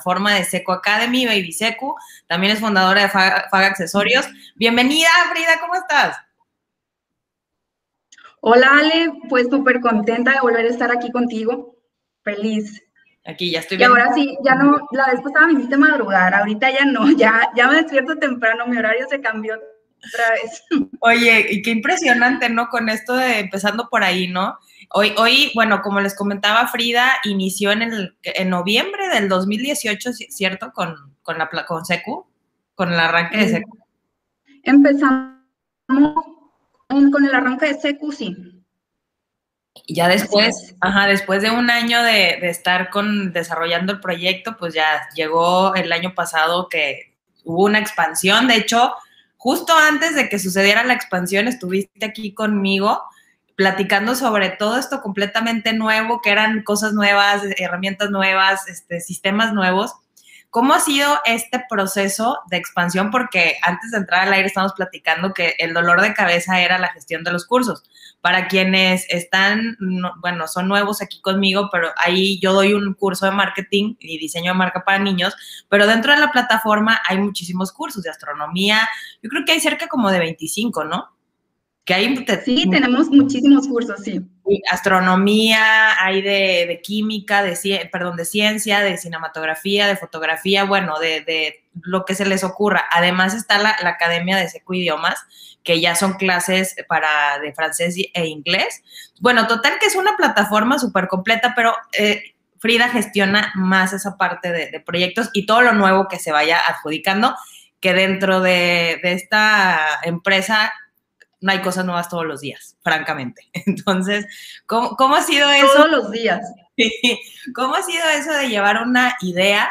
plataforma de Seco Academy, Baby Secu. También es fundadora de Faga, Accesorios. Bienvenida, Frida, ¿cómo estás? Hola, Ale, pues súper contenta de volver a estar aquí contigo. Feliz. Aquí ya estoy bien. Y ahora sí, ya no, la vez pasada me hiciste madrugar, ahorita ya no, ya, ya me despierto temprano, mi horario se cambió otra vez. Oye, y qué impresionante, ¿no? Con esto de empezando por ahí, ¿no? Hoy, hoy, bueno, como les comentaba Frida, inició en, el, en noviembre del 2018, ¿cierto? Con, con, la, con Secu, con el arranque de Secu. Empezamos con el arranque de Secu, sí. Y ya después, ajá, después de un año de, de, estar con, desarrollando el proyecto, pues ya llegó el año pasado que hubo una expansión. De hecho, justo antes de que sucediera la expansión, estuviste aquí conmigo platicando sobre todo esto completamente nuevo, que eran cosas nuevas, herramientas nuevas, este, sistemas nuevos. ¿Cómo ha sido este proceso de expansión? Porque antes de entrar al aire estamos platicando que el dolor de cabeza era la gestión de los cursos. Para quienes están, bueno, son nuevos aquí conmigo, pero ahí yo doy un curso de marketing y diseño de marca para niños, pero dentro de la plataforma hay muchísimos cursos de astronomía. Yo creo que hay cerca como de 25, ¿no? Que hay, sí, tenemos muchísimos cursos, sí. Astronomía, hay de, química, de, perdón, de ciencia, de cinematografía, de fotografía, bueno, de, de lo que se les ocurra. Además está la, la Academia de Seco Idiomas, que ya son clases para de francés e inglés. Bueno, total que es una plataforma súper completa, pero eh, Frida gestiona más esa parte de, proyectos y todo lo nuevo que se vaya adjudicando, que dentro de, esta empresa no hay cosas nuevas todos los días, francamente. Entonces, ¿cómo, cómo ha sido eso? Todos los días. ¿Cómo ha sido eso de llevar una idea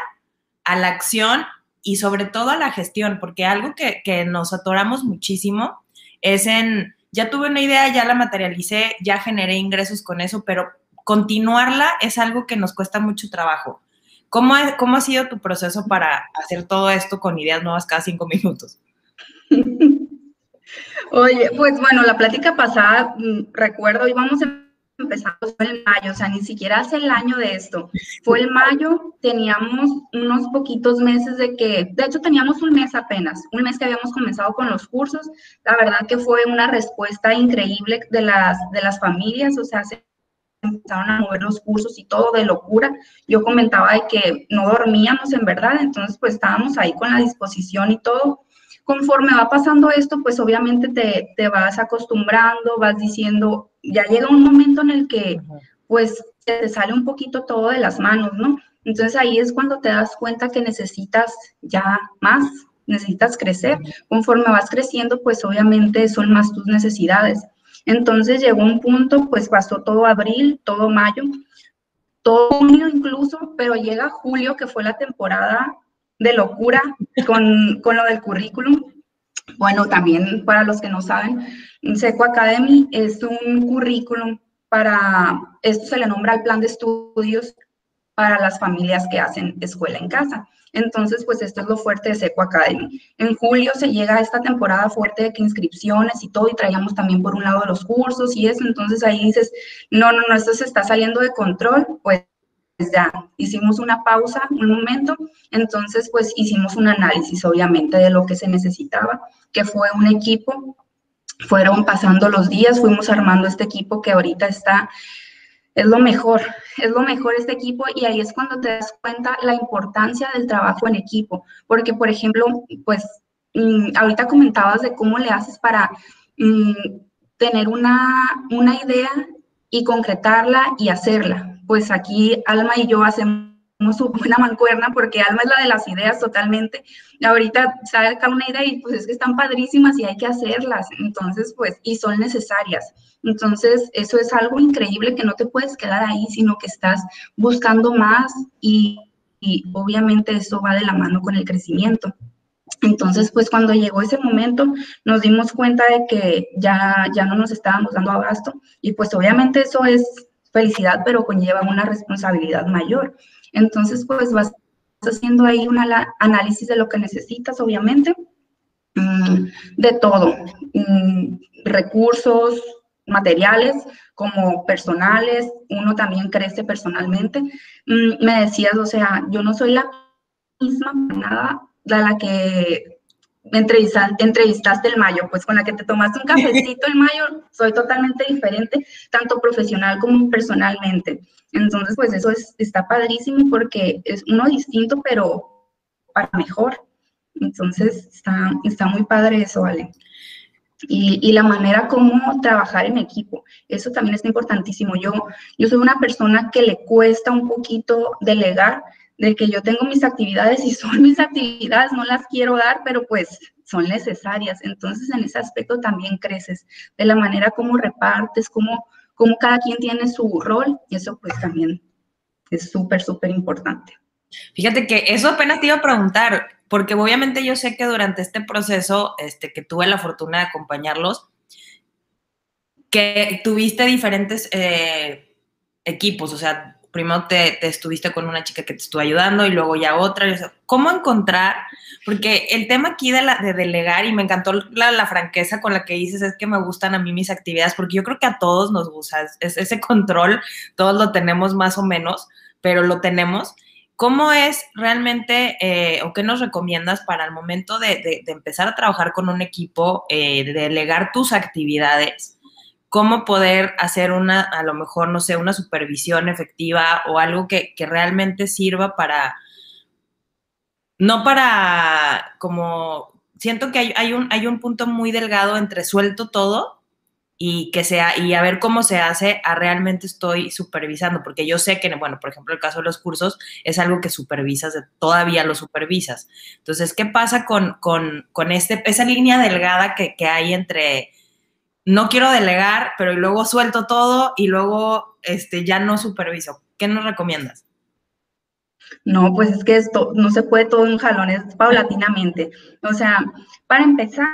a la acción y sobre todo a la gestión, porque algo que, nos atoramos muchísimo es en, ya tuve una idea, ya la materialicé, ya generé ingresos con eso, pero continuarla es algo que nos cuesta mucho trabajo. ¿Cómo, cómo ha sido tu proceso para hacer todo esto con ideas nuevas cada cinco minutos? Oye, pues bueno, la plática pasada, mm, recuerdo, íbamos fue en mayo, o sea, ni siquiera hace el año de esto. Fue el mayo, teníamos unos poquitos meses de que, de hecho teníamos un mes apenas, un mes que habíamos comenzado con los cursos. La verdad que fue una respuesta increíble de las, de las familias, o sea, se empezaron a mover los cursos y todo de locura. Yo comentaba de que no dormíamos en verdad, entonces pues estábamos ahí con la disposición y todo conforme va pasando esto, pues obviamente te, te, vas acostumbrando, vas diciendo, ya llega un momento en el que pues te sale un poquito todo de las manos, ¿no? Entonces ahí es cuando te das cuenta que necesitas ya más, necesitas crecer. Conforme vas creciendo, pues obviamente son más tus necesidades. Entonces llegó un punto, pues pasó todo abril, todo mayo, todo junio incluso, pero llega julio, que fue la temporada de locura con, con lo del currículum. Bueno, también para los que no saben, Seco Academy es un currículum para, esto se le nombra el plan de estudios para las familias que hacen escuela en casa. Entonces, pues esto es lo fuerte de Seco Academy. En julio se llega a esta temporada fuerte de inscripciones y todo, y traíamos también por un lado los cursos y eso. Entonces ahí dices, no, no, no, esto se está saliendo de control, pues ya hicimos una pausa, un momento, entonces pues hicimos un análisis obviamente de lo que se necesitaba, que fue un equipo fueron pasando los días, fuimos armando este equipo que ahorita está, es lo mejor, es lo mejor este equipo y ahí es cuando te das cuenta la importancia del trabajo en equipo, porque por ejemplo, pues mm, ahorita comentabas de cómo le haces para mm, tener una, una idea y concretarla y hacerla. Pues aquí Alma y yo hacemos una mancuerna porque Alma es la de las ideas totalmente. Ahorita saca una idea y pues es que están padrísimas y hay que hacerlas. Entonces, pues, y son necesarias. Entonces, eso es algo increíble que no te puedes quedar ahí, sino que estás buscando más y, y obviamente eso va de la mano con el crecimiento. Entonces, pues cuando llegó ese momento, nos dimos cuenta de que ya, ya no nos estábamos dando abasto y pues obviamente eso es felicidad, pero conlleva una responsabilidad mayor. Entonces, pues vas haciendo ahí un análisis de lo que necesitas, obviamente, mm, de todo, mm, recursos, materiales como personales, uno también crece personalmente. Mm, me decías, o sea, yo no soy la misma nada de la que entrevistaste, entrevistaste el mayo, pues con la que te tomaste un cafecito el mayo, soy totalmente diferente, tanto profesional como personalmente. Entonces, pues eso es, está padrísimo porque es uno distinto, pero para mejor. Entonces, está, está muy padre eso, ¿vale? Y, y, la manera como trabajar en equipo. Eso también es importantísimo. Yo, yo soy una persona que le cuesta un poquito delegar, de que yo tengo mis actividades y son mis actividades, no las quiero dar, pero pues son necesarias. Entonces, en ese aspecto también creces, de la manera como repartes, como, como cada quien tiene su rol, y eso pues también es súper, súper importante. Fíjate que eso apenas te iba a preguntar, porque obviamente yo sé que durante este proceso, este, que tuve la fortuna de acompañarlos, que tuviste diferentes eh, equipos, o sea, primero te, estuviste con una chica que te estuvo ayudando y luego ya otra. ¿Cómo encontrar? Porque el tema aquí de delegar, y me encantó la, franqueza con la que dices, es que me gustan a mí mis actividades, porque yo creo que a todos nos gusta, es, ese control, todos lo tenemos más o menos, pero lo tenemos. ¿Cómo es realmente eh, o qué nos recomiendas para el momento de, empezar a trabajar con un equipo, eh, de delegar tus actividades? Cómo poder hacer una, a lo mejor, no sé, una supervisión efectiva o algo que, realmente sirva para, no para, como, siento que hay, hay, un, hay un punto muy delgado entre suelto todo y que sea, y a ver cómo se hace a realmente estoy supervisando, porque yo sé que, bueno, por ejemplo, el caso de los cursos es algo que supervisas, todavía lo supervisas. Entonces, ¿qué pasa con, con, con este, esa línea delgada que, que hay entre no quiero delegar, pero luego suelto todo y luego este, ya no superviso. ¿Qué nos recomiendas? No, pues es que esto no se puede todo en jalones paulatinamente. O sea, para empezar,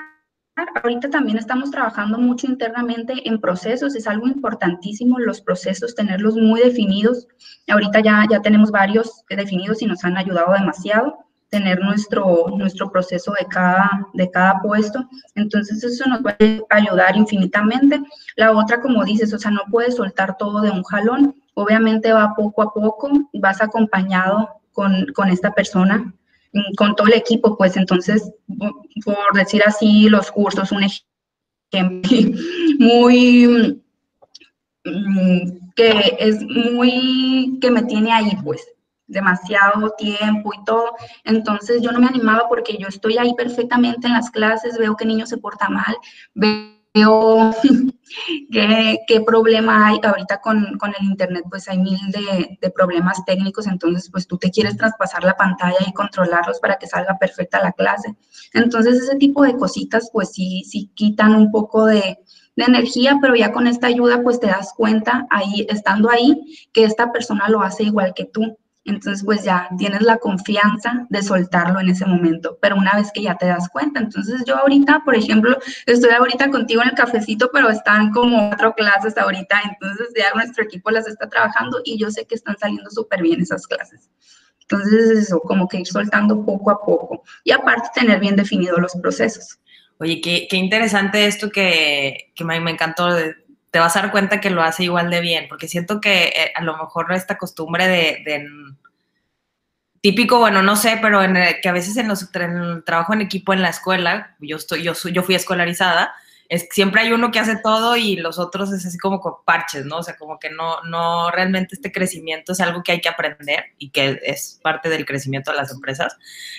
ahorita también estamos trabajando mucho internamente en procesos, es algo importantísimo los procesos, tenerlos muy definidos. Ahorita ya, ya tenemos varios definidos y nos han ayudado demasiado tener nuestro, nuestro proceso de cada, de cada puesto. Entonces eso nos va a ayudar infinitamente. La otra, como dices, o sea, no puedes soltar todo de un jalón. Obviamente va poco a poco, vas acompañado con, con esta persona, con todo el equipo, pues entonces, por decir así, los cursos, un ejemplo muy mm, que es muy que me tiene ahí, pues demasiado tiempo y todo. Entonces yo no me animaba porque yo estoy ahí perfectamente en las clases, veo que el niño se porta mal, veo qué, qué problema hay. Ahorita con, con, el internet pues hay mil de, de, problemas técnicos, entonces pues tú te quieres traspasar la pantalla y controlarlos para que salga perfecta la clase. Entonces ese tipo de cositas pues sí, sí quitan un poco de, de energía, pero ya con esta ayuda pues te das cuenta ahí, estando ahí, que esta persona lo hace igual que tú. Entonces, pues ya tienes la confianza de soltarlo en ese momento, pero una vez que ya te das cuenta. Entonces, yo ahorita, por ejemplo, estoy ahorita contigo en el cafecito, pero están como cuatro clases ahorita, entonces ya nuestro equipo las está trabajando y yo sé que están saliendo súper bien esas clases. Entonces, eso, como que ir soltando poco a poco y aparte tener bien definidos los procesos. Oye, qué, qué interesante esto que, que me, me encantó te vas a dar cuenta que lo hace igual de bien, porque siento que eh, a lo mejor esta costumbre de, típico, bueno, no sé, pero en que a veces en, los, el trabajo en equipo en la escuela, yo estoy, yo, yo fui escolarizada, es siempre hay uno que hace todo y los otros es así como con parches, ¿no? O sea, como que no, no realmente este crecimiento es algo que hay que aprender y que es parte del crecimiento de las empresas.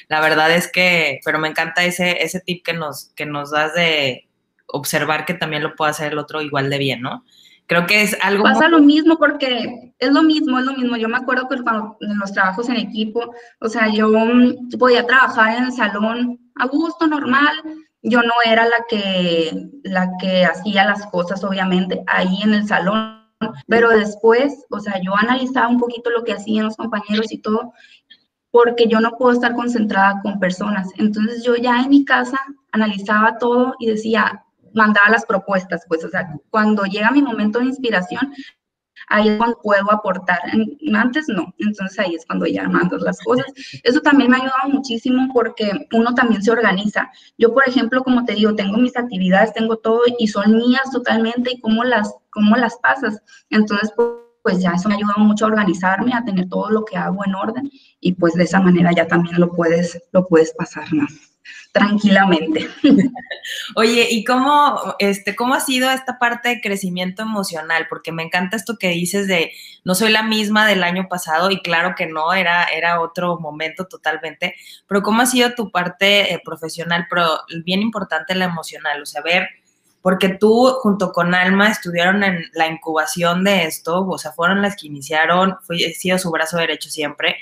La verdad es que, pero me encanta ese, ese tip que nos, que nos das de, observar que también lo puede hacer el otro igual de bien, ¿no? Creo que es algo... Pasa lo mismo porque es lo mismo, es lo mismo. Yo me acuerdo que cuando en los trabajos en equipo, o sea, yo mm, podía trabajar en el salón a gusto, normal. Yo no era la que, la que hacía las cosas, obviamente, ahí en el salón. Pero después, o sea, yo analizaba un poquito lo que hacían los compañeros y todo, porque yo no puedo estar concentrada con personas. Entonces yo ya en mi casa analizaba todo y decía, mandaba las propuestas, pues, o sea, cuando llega mi momento de inspiración, ahí es cuando puedo aportar. Antes no, entonces ahí es cuando ya mando las cosas. Eso también me ha ayudado muchísimo porque uno también se organiza. Yo, por ejemplo, como te digo, tengo mis actividades, tengo todo y son mías totalmente y cómo las, cómo las pasas. Entonces, pues ya eso me ha ayudado mucho a organizarme, a tener todo lo que hago en orden y pues de esa manera ya también lo puedes, lo puedes pasar más tranquilamente. Oye, ¿y cómo, este, cómo ha sido esta parte de crecimiento emocional? Porque me encanta esto que dices de no soy la misma del año pasado y claro que no, era, era otro momento totalmente, pero ¿cómo ha sido tu parte eh, profesional? Pero bien importante la emocional, o sea, ver, porque tú junto con Alma estuvieron en la incubación de esto, o sea, fueron las que iniciaron, fui, he sido su brazo derecho siempre,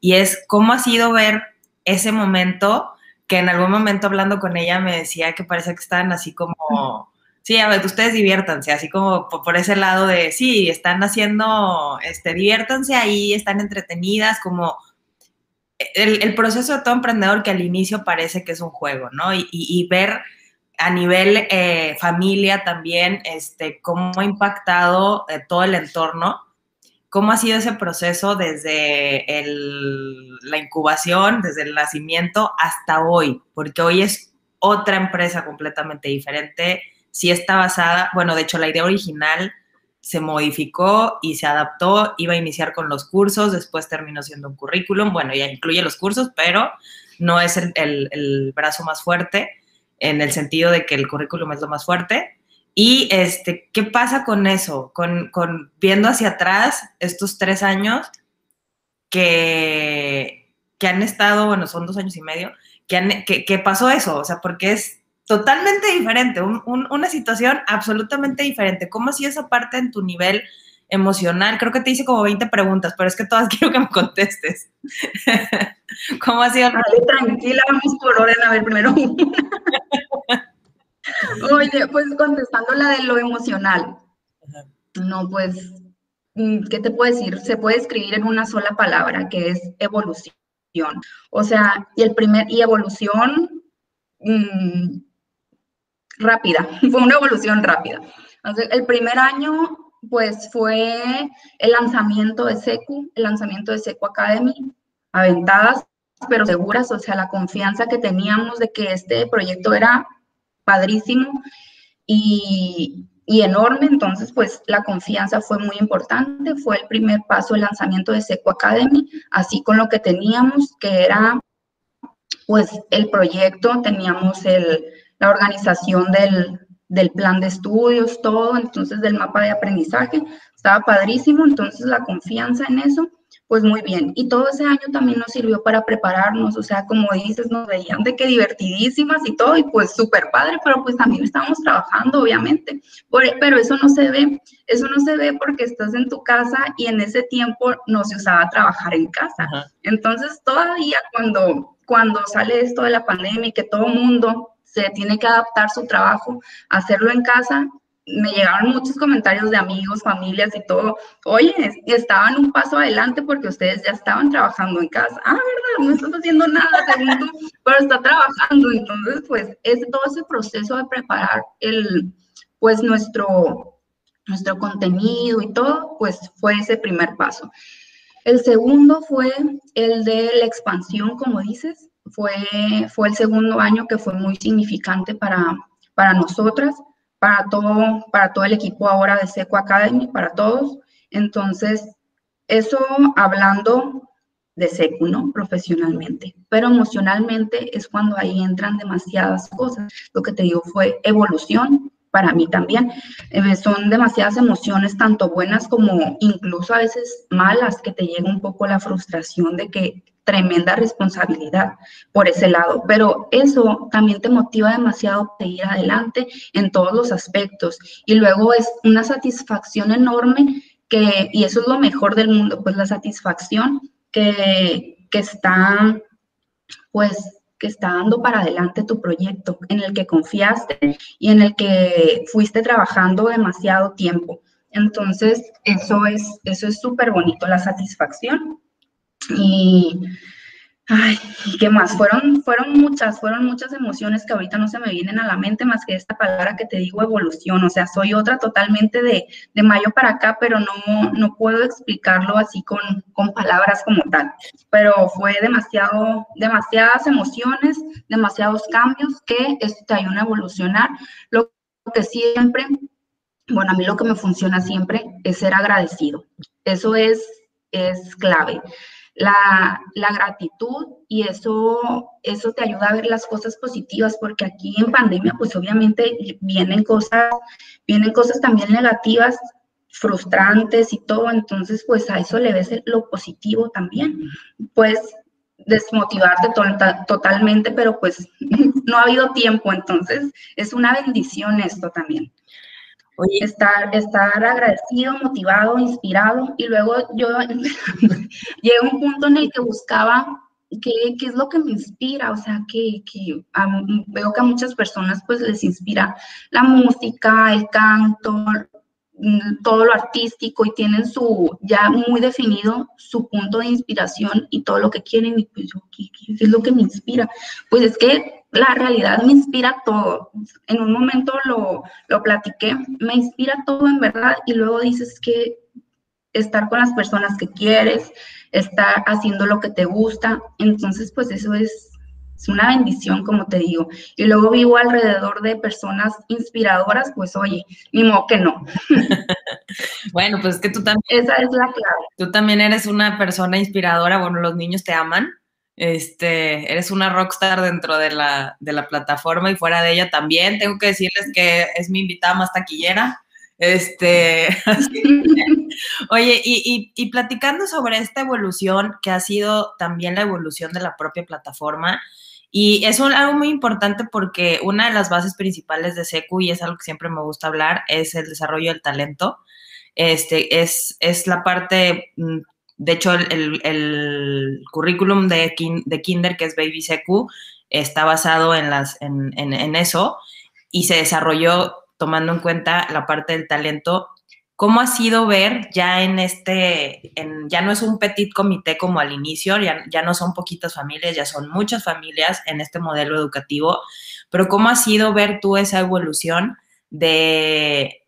y es cómo ha sido ver ese momento que en algún momento hablando con ella me decía que parece que estaban así como, sí, a ver, ustedes diviértanse, así como por, ese lado de, sí, están haciendo, este, diviértanse ahí, están entretenidas, como el, proceso de todo emprendedor que al inicio parece que es un juego, ¿no? Y, ver a nivel eh, familia también, este, cómo ha impactado eh, todo el entorno ¿Cómo ha sido ese proceso desde la incubación, desde el nacimiento hasta hoy? Porque hoy es otra empresa completamente diferente. Sí está basada, bueno, de hecho la idea original se modificó y se adaptó, iba a iniciar con los cursos, después terminó siendo un currículum, bueno, ya incluye los cursos, pero no es el, el brazo más fuerte en el sentido de que el currículum es lo más fuerte. Y este, ¿qué pasa con eso? Con, viendo hacia atrás estos tres años que, que, han estado, bueno, son dos años y medio, que, que, pasó eso, o sea, porque es totalmente diferente, una situación absolutamente diferente. ¿Cómo ha sido esa parte en tu nivel emocional? Creo que te hice como 20 preguntas, pero es que todas quiero que me contestes. ¿Cómo ha sido? Vale, tranquila, vamos por orden, a ver, primero Oye, pues contestando la de lo emocional. No, pues, mm, ¿qué te puedo decir? Se puede escribir en una sola palabra, que es evolución. O sea, y el primer, y evolución mm, rápida, fue una evolución rápida. Entonces, el primer año, pues, fue el lanzamiento de SECU, el lanzamiento de SECU Academy, aventadas, pero seguras, o sea, la confianza que teníamos de que este proyecto era padrísimo y, enorme, entonces pues la confianza fue muy importante, fue el primer paso el lanzamiento de Seco Academy, así con lo que teníamos, que era pues el proyecto, teníamos el, la organización del, del plan de estudios, todo, entonces del mapa de aprendizaje, estaba padrísimo, entonces la confianza en eso pues muy bien. Y todo ese año también nos sirvió para prepararnos, o sea, como dices, nos veían de que divertidísimas y todo, y pues súper padre, pero pues también estábamos trabajando, obviamente. pero eso no se ve, eso no se ve porque estás en tu casa y en ese tiempo no se usaba trabajar en casa. Entonces, todavía cuando, cuando sale esto de la pandemia y que todo mundo se tiene que adaptar su trabajo, hacerlo en casa, me llegaron muchos comentarios de amigos, familias y todo. Oye, estaban un paso adelante porque ustedes ya estaban trabajando en casa. Ah, ¿verdad? No estás haciendo nada, según pero está trabajando. Entonces, pues, es todo ese proceso de preparar el, pues, nuestro, nuestro contenido y todo, pues, fue ese primer paso. El segundo fue el de la expansión, como dices. Fue, fue el segundo año que fue muy significante para, para nosotras para todo, para todo el equipo ahora de Seco Academy, para todos. Entonces, eso hablando de Seco, ¿no? Profesionalmente. Pero emocionalmente es cuando ahí entran demasiadas cosas. Lo que te digo fue evolución para mí también. Eh, son demasiadas emociones, tanto buenas como incluso a veces malas, que te llega un poco la frustración de que tremenda responsabilidad por ese lado, pero eso también te motiva demasiado a ir adelante en todos los aspectos y luego es una satisfacción enorme que, y eso es lo mejor del mundo, pues la satisfacción que, que está, pues que está dando para adelante tu proyecto, en el que confiaste y en el que fuiste trabajando demasiado tiempo. Entonces, eso es eso es súper bonito, la satisfacción y Ay, ¿qué más? Fueron, fueron muchas, fueron muchas emociones que ahorita no se me vienen a la mente más que esta palabra que te digo, evolución. O sea, soy otra totalmente de, de mayo para acá, pero no, no puedo explicarlo así con, con palabras como tal. Pero fue demasiado, demasiadas emociones, demasiados cambios que te ayuda a evolucionar. Lo que siempre, bueno, a mí lo que me funciona siempre es ser agradecido. Eso es, es clave la, gratitud y eso, eso te ayuda a ver las cosas positivas, porque aquí en pandemia, pues obviamente vienen cosas, vienen cosas también negativas, frustrantes y todo, entonces pues a eso le ves lo positivo también. Pues desmotivarte totalmente, pero pues no ha habido tiempo, entonces es una bendición esto también. Estar, estar agradecido, motivado, inspirado. Y luego yo llegué a un punto en el que buscaba qué, qué es lo que me inspira. O sea, que, que veo que a muchas personas pues les inspira la música, el canto, todo lo artístico y tienen su ya muy definido su punto de inspiración y todo lo que quieren y pues yo, ¿qué, qué es lo que me inspira? Pues es que la realidad me inspira todo. En un momento lo, lo platiqué, me inspira todo en verdad y luego dices que estar con las personas que quieres, estar haciendo lo que te gusta, entonces pues eso es, es una bendición, como te digo. Y luego vivo alrededor de personas inspiradoras, pues oye, ni modo que no. bueno, pues es que tú también... Esa es la clave. Tú también eres una persona inspiradora, bueno, los niños te aman este, eres una rockstar dentro de la, de la plataforma y fuera de ella también. Tengo que decirles que es mi invitada más taquillera. Este, oye, y, y, platicando sobre esta evolución, que ha sido también la evolución de la propia plataforma, y es algo muy importante porque una de las bases principales de SECU, y es algo que siempre me gusta hablar, es el desarrollo del talento. Este, es, es la parte mm, de hecho, el, currículum de, de, Kinder, que es Baby Secu, está basado en, las, en, eso y se desarrolló tomando en cuenta la parte del talento. ¿Cómo ha sido ver ya en este, ya no es un petit comité como al inicio, ya, ya no son poquitas familias, ya son muchas familias en este modelo educativo, pero cómo ha sido ver tú esa evolución de,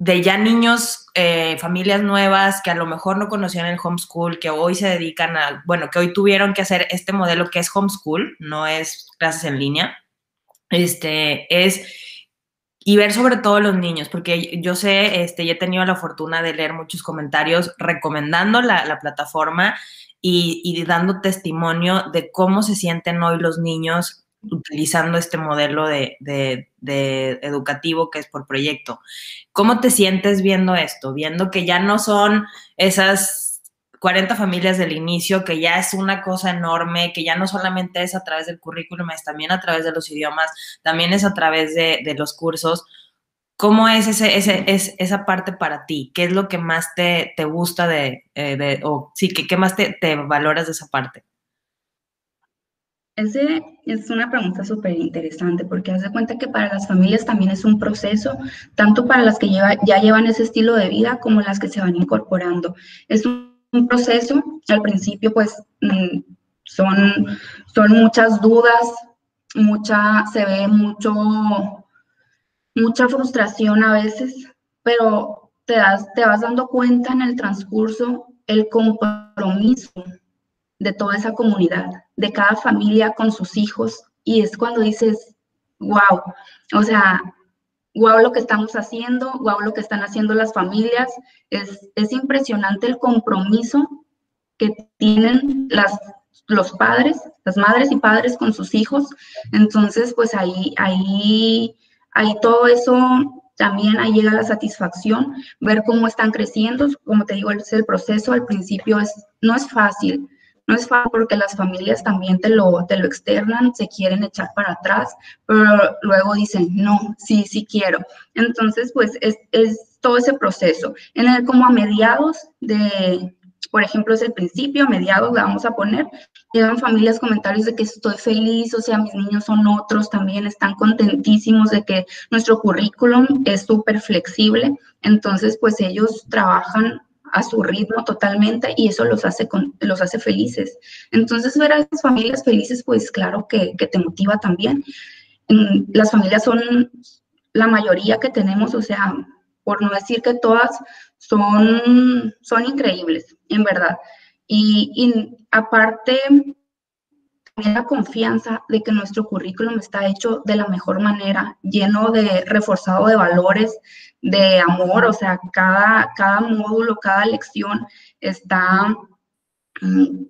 de ya niños, eh, familias nuevas que a lo mejor no conocían el homeschool, que hoy se dedican a, bueno, que hoy tuvieron que hacer este modelo que es homeschool, no es clases en línea, este, es, y ver sobre todo los niños, porque yo sé, este, ya he tenido la fortuna de leer muchos comentarios recomendando la, la plataforma y, y dando testimonio de cómo se sienten hoy los niños utilizando este modelo de, educativo que es por proyecto. ¿Cómo te sientes viendo esto? Viendo que ya no son esas 40 familias del inicio, que ya es una cosa enorme, que ya no solamente es a través del currículum, es también a través de los idiomas, también es a través de, los cursos. ¿Cómo es, ese, ese, es esa parte para ti? ¿Qué es lo que más te, gusta de, eh, o sí, ¿qué, qué más te, te valoras de esa parte? Ese es una pregunta súper interesante porque haz de cuenta que para las familias también es un proceso, tanto para las que ya llevan ese estilo de vida como las que se van incorporando. Es un, proceso, al principio pues mm, son, son muchas dudas, mucha, se ve mucho, mucha frustración a veces, pero te, das, te vas dando cuenta en el transcurso el compromiso de toda esa comunidad, de cada familia con sus hijos, y es cuando dices, wow, o sea, wow lo que estamos haciendo, wow lo que están haciendo las familias, es, es impresionante el compromiso que tienen las, los padres, las madres y padres con sus hijos, entonces pues ahí, ahí, ahí todo eso también ahí llega la satisfacción, ver cómo están creciendo, como te digo, es el proceso, al principio es, no es fácil, no es fácil porque las familias también te lo, te lo externan, se quieren echar para atrás, pero luego dicen, no, sí, sí quiero. Entonces, pues es, es todo ese proceso. En el como a mediados de, por ejemplo, es el principio, a mediados le vamos a poner, llegan familias comentarios de que estoy feliz, o sea, mis niños son otros, también están contentísimos de que nuestro currículum es súper flexible, entonces pues ellos trabajan a su ritmo totalmente y eso los hace, los hace felices. Entonces, ver a esas familias felices, pues claro que, que te motiva también. Las familias son la mayoría que tenemos, o sea, por no decir que todas son, son increíbles, en verdad. Y aparte, la confianza de que nuestro currículum está hecho de la mejor manera, lleno de reforzado de valores, de amor, o sea, cada, cada módulo, cada lección está mm,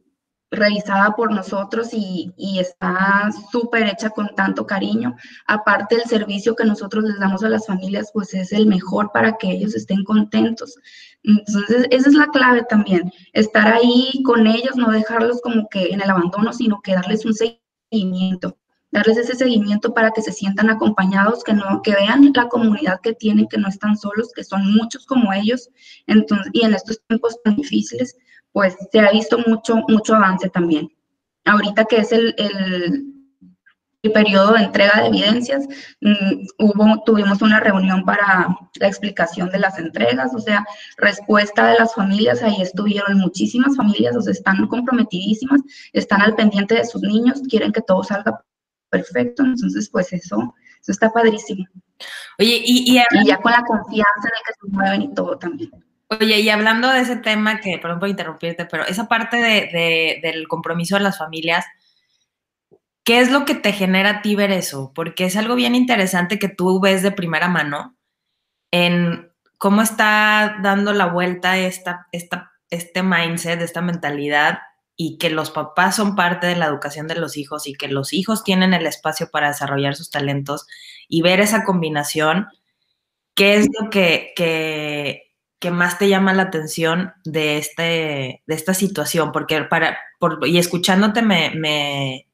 realizada por nosotros y, y está súper hecha con tanto cariño. Aparte, el servicio que nosotros les damos a las familias, pues es el mejor para que ellos estén contentos. Entonces, esa es la clave también, estar ahí con ellos, no dejarlos como que en el abandono, sino que darles un seguimiento, darles ese seguimiento para que se sientan acompañados, que no, que vean la comunidad que tienen, que no están solos, que son muchos como ellos. Entonces, y en estos tiempos tan difíciles, pues se ha visto mucho, mucho avance también. Ahorita que es el, el, periodo de entrega de evidencias, mm, hubo, tuvimos una reunión para la explicación de las entregas, o sea, respuesta de las familias, ahí estuvieron muchísimas familias, o sea, están comprometidísimas, están al pendiente de sus niños, quieren que todo salga perfecto, entonces pues eso, eso está padrísimo. Oye, y, y, y ya con la confianza de que se mueven y todo también. Oye, y hablando de ese tema, que perdón por interrumpirte, pero esa parte de, del compromiso de las familias, ¿qué es lo que te genera a ti ver eso? Porque es algo bien interesante que tú ves de primera mano en cómo está dando la vuelta esta, esta, este mindset, esta mentalidad, y que los papás son parte de la educación de los hijos y que los hijos tienen el espacio para desarrollar sus talentos y ver esa combinación, ¿qué es lo que, que que más te llama la atención de, este, de esta situación? Porque para, y escuchándote me,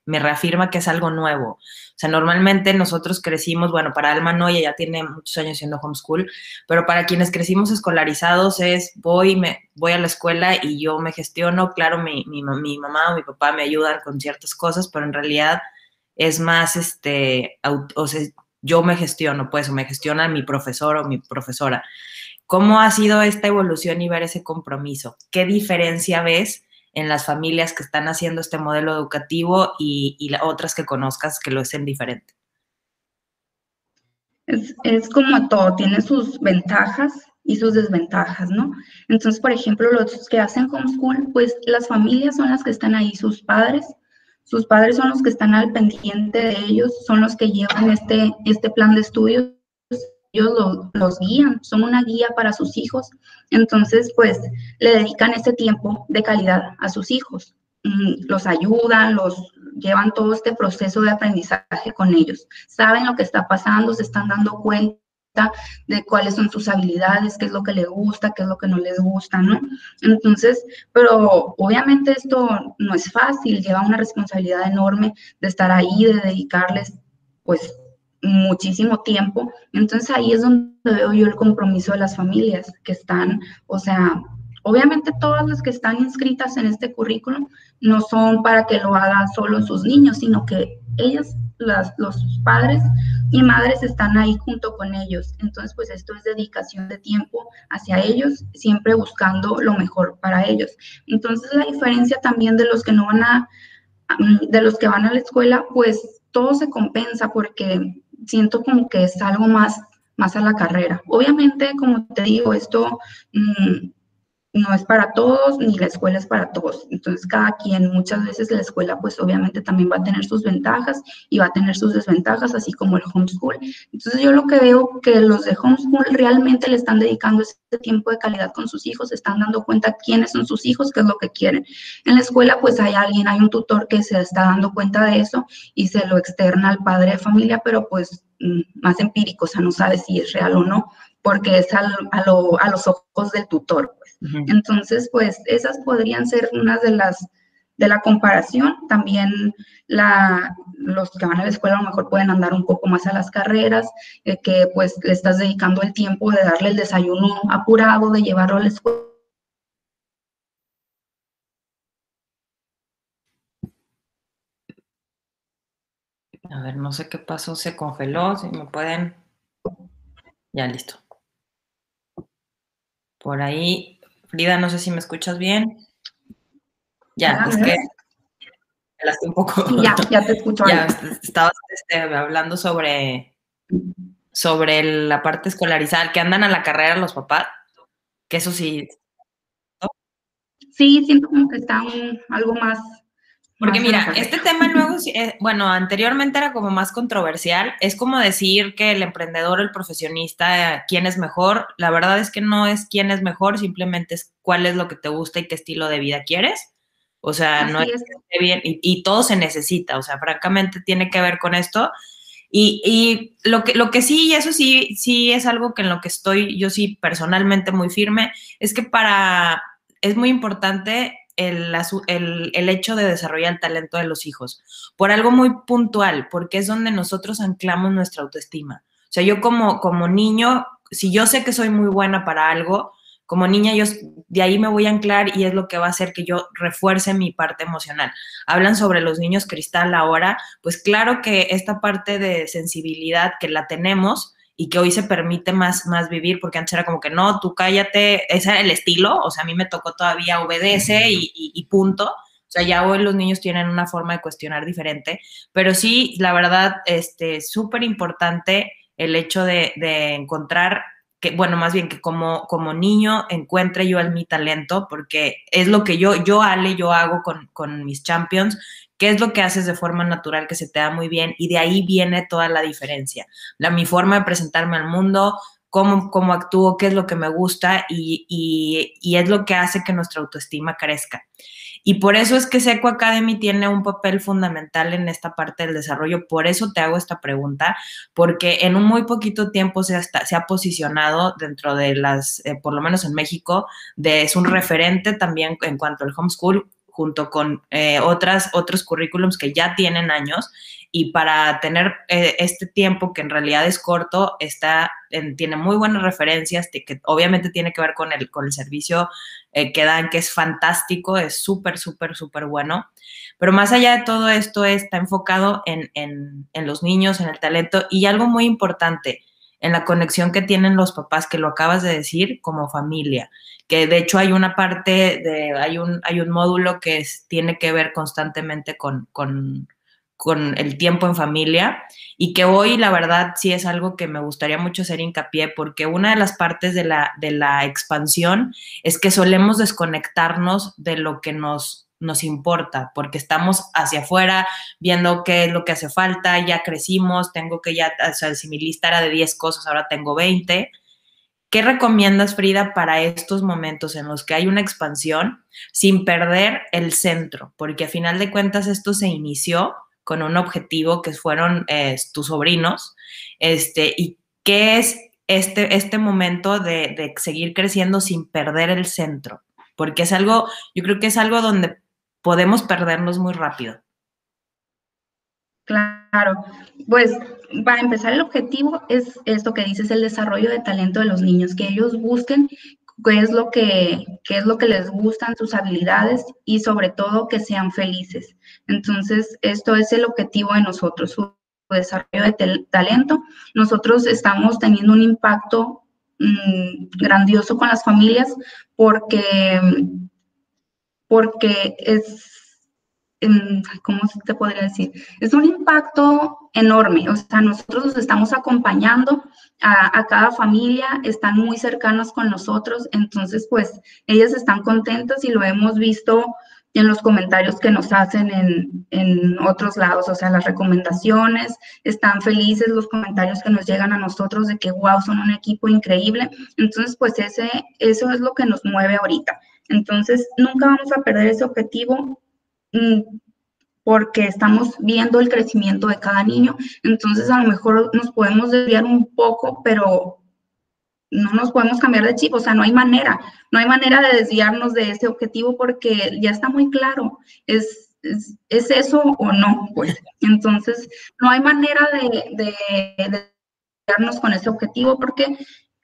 me, reafirma que es algo nuevo. O sea, normalmente nosotros crecimos, bueno, para Alma no, ella ya tiene muchos años siendo homeschool, pero para quienes crecimos escolarizados es voy, me, voy a la escuela y yo me gestiono, claro, mi, mi, mi mamá o mi papá me ayudan con ciertas cosas, pero en realidad es más, este, o sea, yo me gestiono, pues, o me gestiona mi profesor o mi profesora. ¿Cómo ha sido esta evolución y ver ese compromiso? ¿Qué diferencia ves en las familias que están haciendo este modelo educativo y, otras que conozcas que lo hacen diferente? Es, es, como todo, tiene sus ventajas y sus desventajas, ¿no? Entonces, por ejemplo, los que hacen homeschool, pues las familias son las que están ahí, sus padres, sus padres son los que están al pendiente de ellos, son los que llevan este, este plan de estudios ellos los guían, son una guía para sus hijos. Entonces, pues, le dedican ese tiempo de calidad a sus hijos. Mm, los ayudan, los llevan todo este proceso de aprendizaje con ellos. Saben lo que está pasando, se están dando cuenta de cuáles son sus habilidades, qué es lo que les gusta, qué es lo que no les gusta, ¿no? Entonces, pero obviamente esto no es fácil, lleva una responsabilidad enorme de estar ahí, de dedicarles, pues, muchísimo tiempo. Entonces ahí es donde veo yo el compromiso de las familias que están, o sea, obviamente todas las que están inscritas en este currículum no son para que lo hagan solo sus niños, sino que ellas, las, los padres y madres están ahí junto con ellos. Entonces, pues esto es dedicación de tiempo hacia ellos, siempre buscando lo mejor para ellos. Entonces, la diferencia también de los que no van a, de los que van a la escuela, pues todo se compensa porque siento como que es algo más, más a la carrera. Obviamente, como te digo, esto mm, no es para todos, ni la escuela es para todos. Entonces, cada quien, muchas veces la escuela, pues obviamente también va a tener sus ventajas y va a tener sus desventajas, así como el homeschool. Entonces, yo lo que veo que los de homeschool realmente le están dedicando ese tiempo de calidad con sus hijos, están dando cuenta quiénes son sus hijos, qué es lo que quieren. En la escuela, pues hay alguien, hay un tutor que se está dando cuenta de eso y se lo externa al padre de familia, pero pues mm, más empírico, o sea, no sabe si es real o no, porque es a, a los ojos del tutor. Entonces, pues esas podrían ser unas de las de la comparación. También la, los que van a la escuela a lo mejor pueden andar un poco más a las carreras, eh, que pues le estás dedicando el tiempo de darle el desayuno apurado, de llevarlo a la escuela. A ver, no sé qué pasó, se congeló, si me pueden... Ya, listo. Por ahí Frida, no sé si me escuchas bien. Ya, es que un poco. ya, ya te escucho. Ya, estabas este, hablando sobre, sobre la parte escolarizada, que andan a la carrera los papás, que eso sí. Sí, siento como que está algo más porque mira, este tema luego, eh, bueno, anteriormente era como más controversial. Es como decir que el emprendedor, el profesionista, quién es mejor. La verdad es que no es quién es mejor, simplemente es cuál es lo que te gusta y qué estilo de vida quieres. O sea, no es, que bien y, todo se necesita. O sea, francamente tiene que ver con esto. Y, y, lo, que, lo que sí, y eso sí, sí es algo que en lo que estoy yo sí personalmente muy firme, es que para, es muy importante el, el, hecho de desarrollar el talento de los hijos, por algo muy puntual, porque es donde nosotros anclamos nuestra autoestima. O sea, yo como, como niño, si yo sé que soy muy buena para algo, como niña yo de ahí me voy a anclar y es lo que va a hacer que yo refuerce mi parte emocional. Hablan sobre los niños cristal ahora, pues claro que esta parte de sensibilidad que la tenemos, y que hoy se permite más, más vivir, porque antes era como que no, tú cállate, ese era el estilo, o sea, a mí me tocó todavía obedece y, y, punto. O sea, ya hoy los niños tienen una forma de cuestionar diferente, pero sí, la verdad, este, súper importante el hecho de, de, encontrar, que, bueno, más bien que como, como niño encuentre yo el mi talento, porque es lo que yo, yo, Ale, yo hago con, con mis champions, qué es lo que haces de forma natural que se te da muy bien y de ahí viene toda la diferencia. La, mi forma de presentarme al mundo, cómo, cómo actúo, qué es lo que me gusta y, y, es lo que hace que nuestra autoestima crezca. Y por eso es que Seco Academy tiene un papel fundamental en esta parte del desarrollo. Por eso te hago esta pregunta, porque en un muy poquito tiempo se, ha posicionado dentro de las, eh, por lo menos en México, de, es un referente también en cuanto al homeschool junto con eh, otras, otros currículums que ya tienen años y para tener eh, este tiempo que en realidad es corto, está, tiene muy buenas referencias, que obviamente tiene que ver con el, con el servicio eh, que dan, que es fantástico, es súper, súper, súper bueno. Pero más allá de todo esto, está enfocado en, en, en los niños, en el talento y algo muy importante, en la conexión que tienen los papás, que lo acabas de decir, como familia que de hecho hay una parte, de, hay, un, hay un módulo que tiene que ver constantemente con, con, con, el tiempo en familia y que hoy la verdad sí es algo que me gustaría mucho hacer hincapié porque una de las partes de la, de la expansión es que solemos desconectarnos de lo que nos nos importa, porque estamos hacia afuera viendo qué es lo que hace falta, ya crecimos, tengo que ya, o sea, si mi lista era de 10 cosas, ahora tengo 20, ¿Qué recomiendas, Frida, para estos momentos en los que hay una expansión sin perder el centro? Porque a final de cuentas esto se inició con un objetivo que fueron eh, tus sobrinos. Este, ¿Y qué es este, este momento de, de seguir creciendo sin perder el centro? Porque es algo, yo creo que es algo donde podemos perdernos muy rápido. Claro, pues para empezar el objetivo es esto que dices, el desarrollo de talento de los niños, que ellos busquen qué es lo que, qué es lo que les gustan, sus habilidades y sobre todo que sean felices. Entonces, esto es el objetivo de nosotros, su desarrollo de talento. Nosotros estamos teniendo un impacto mm, grandioso con las familias porque, porque es ¿cómo te podría decir? Es un impacto enorme, o sea, nosotros los estamos acompañando a, cada familia, están muy cercanos con nosotros, entonces pues ellas están contentas y lo hemos visto en los comentarios que nos hacen en, en, otros lados, o sea, las recomendaciones, están felices los comentarios que nos llegan a nosotros de que, wow, son un equipo increíble. Entonces, pues ese, eso es lo que nos mueve ahorita. Entonces, nunca vamos a perder ese objetivo Mm, porque estamos viendo el crecimiento de cada niño, entonces a lo mejor nos podemos desviar un poco, pero no nos podemos cambiar de chip, o sea, no hay manera, no hay manera de desviarnos de ese objetivo porque ya está muy claro, es, es, eso o no, pues. Entonces, no hay manera de, desviarnos con ese objetivo porque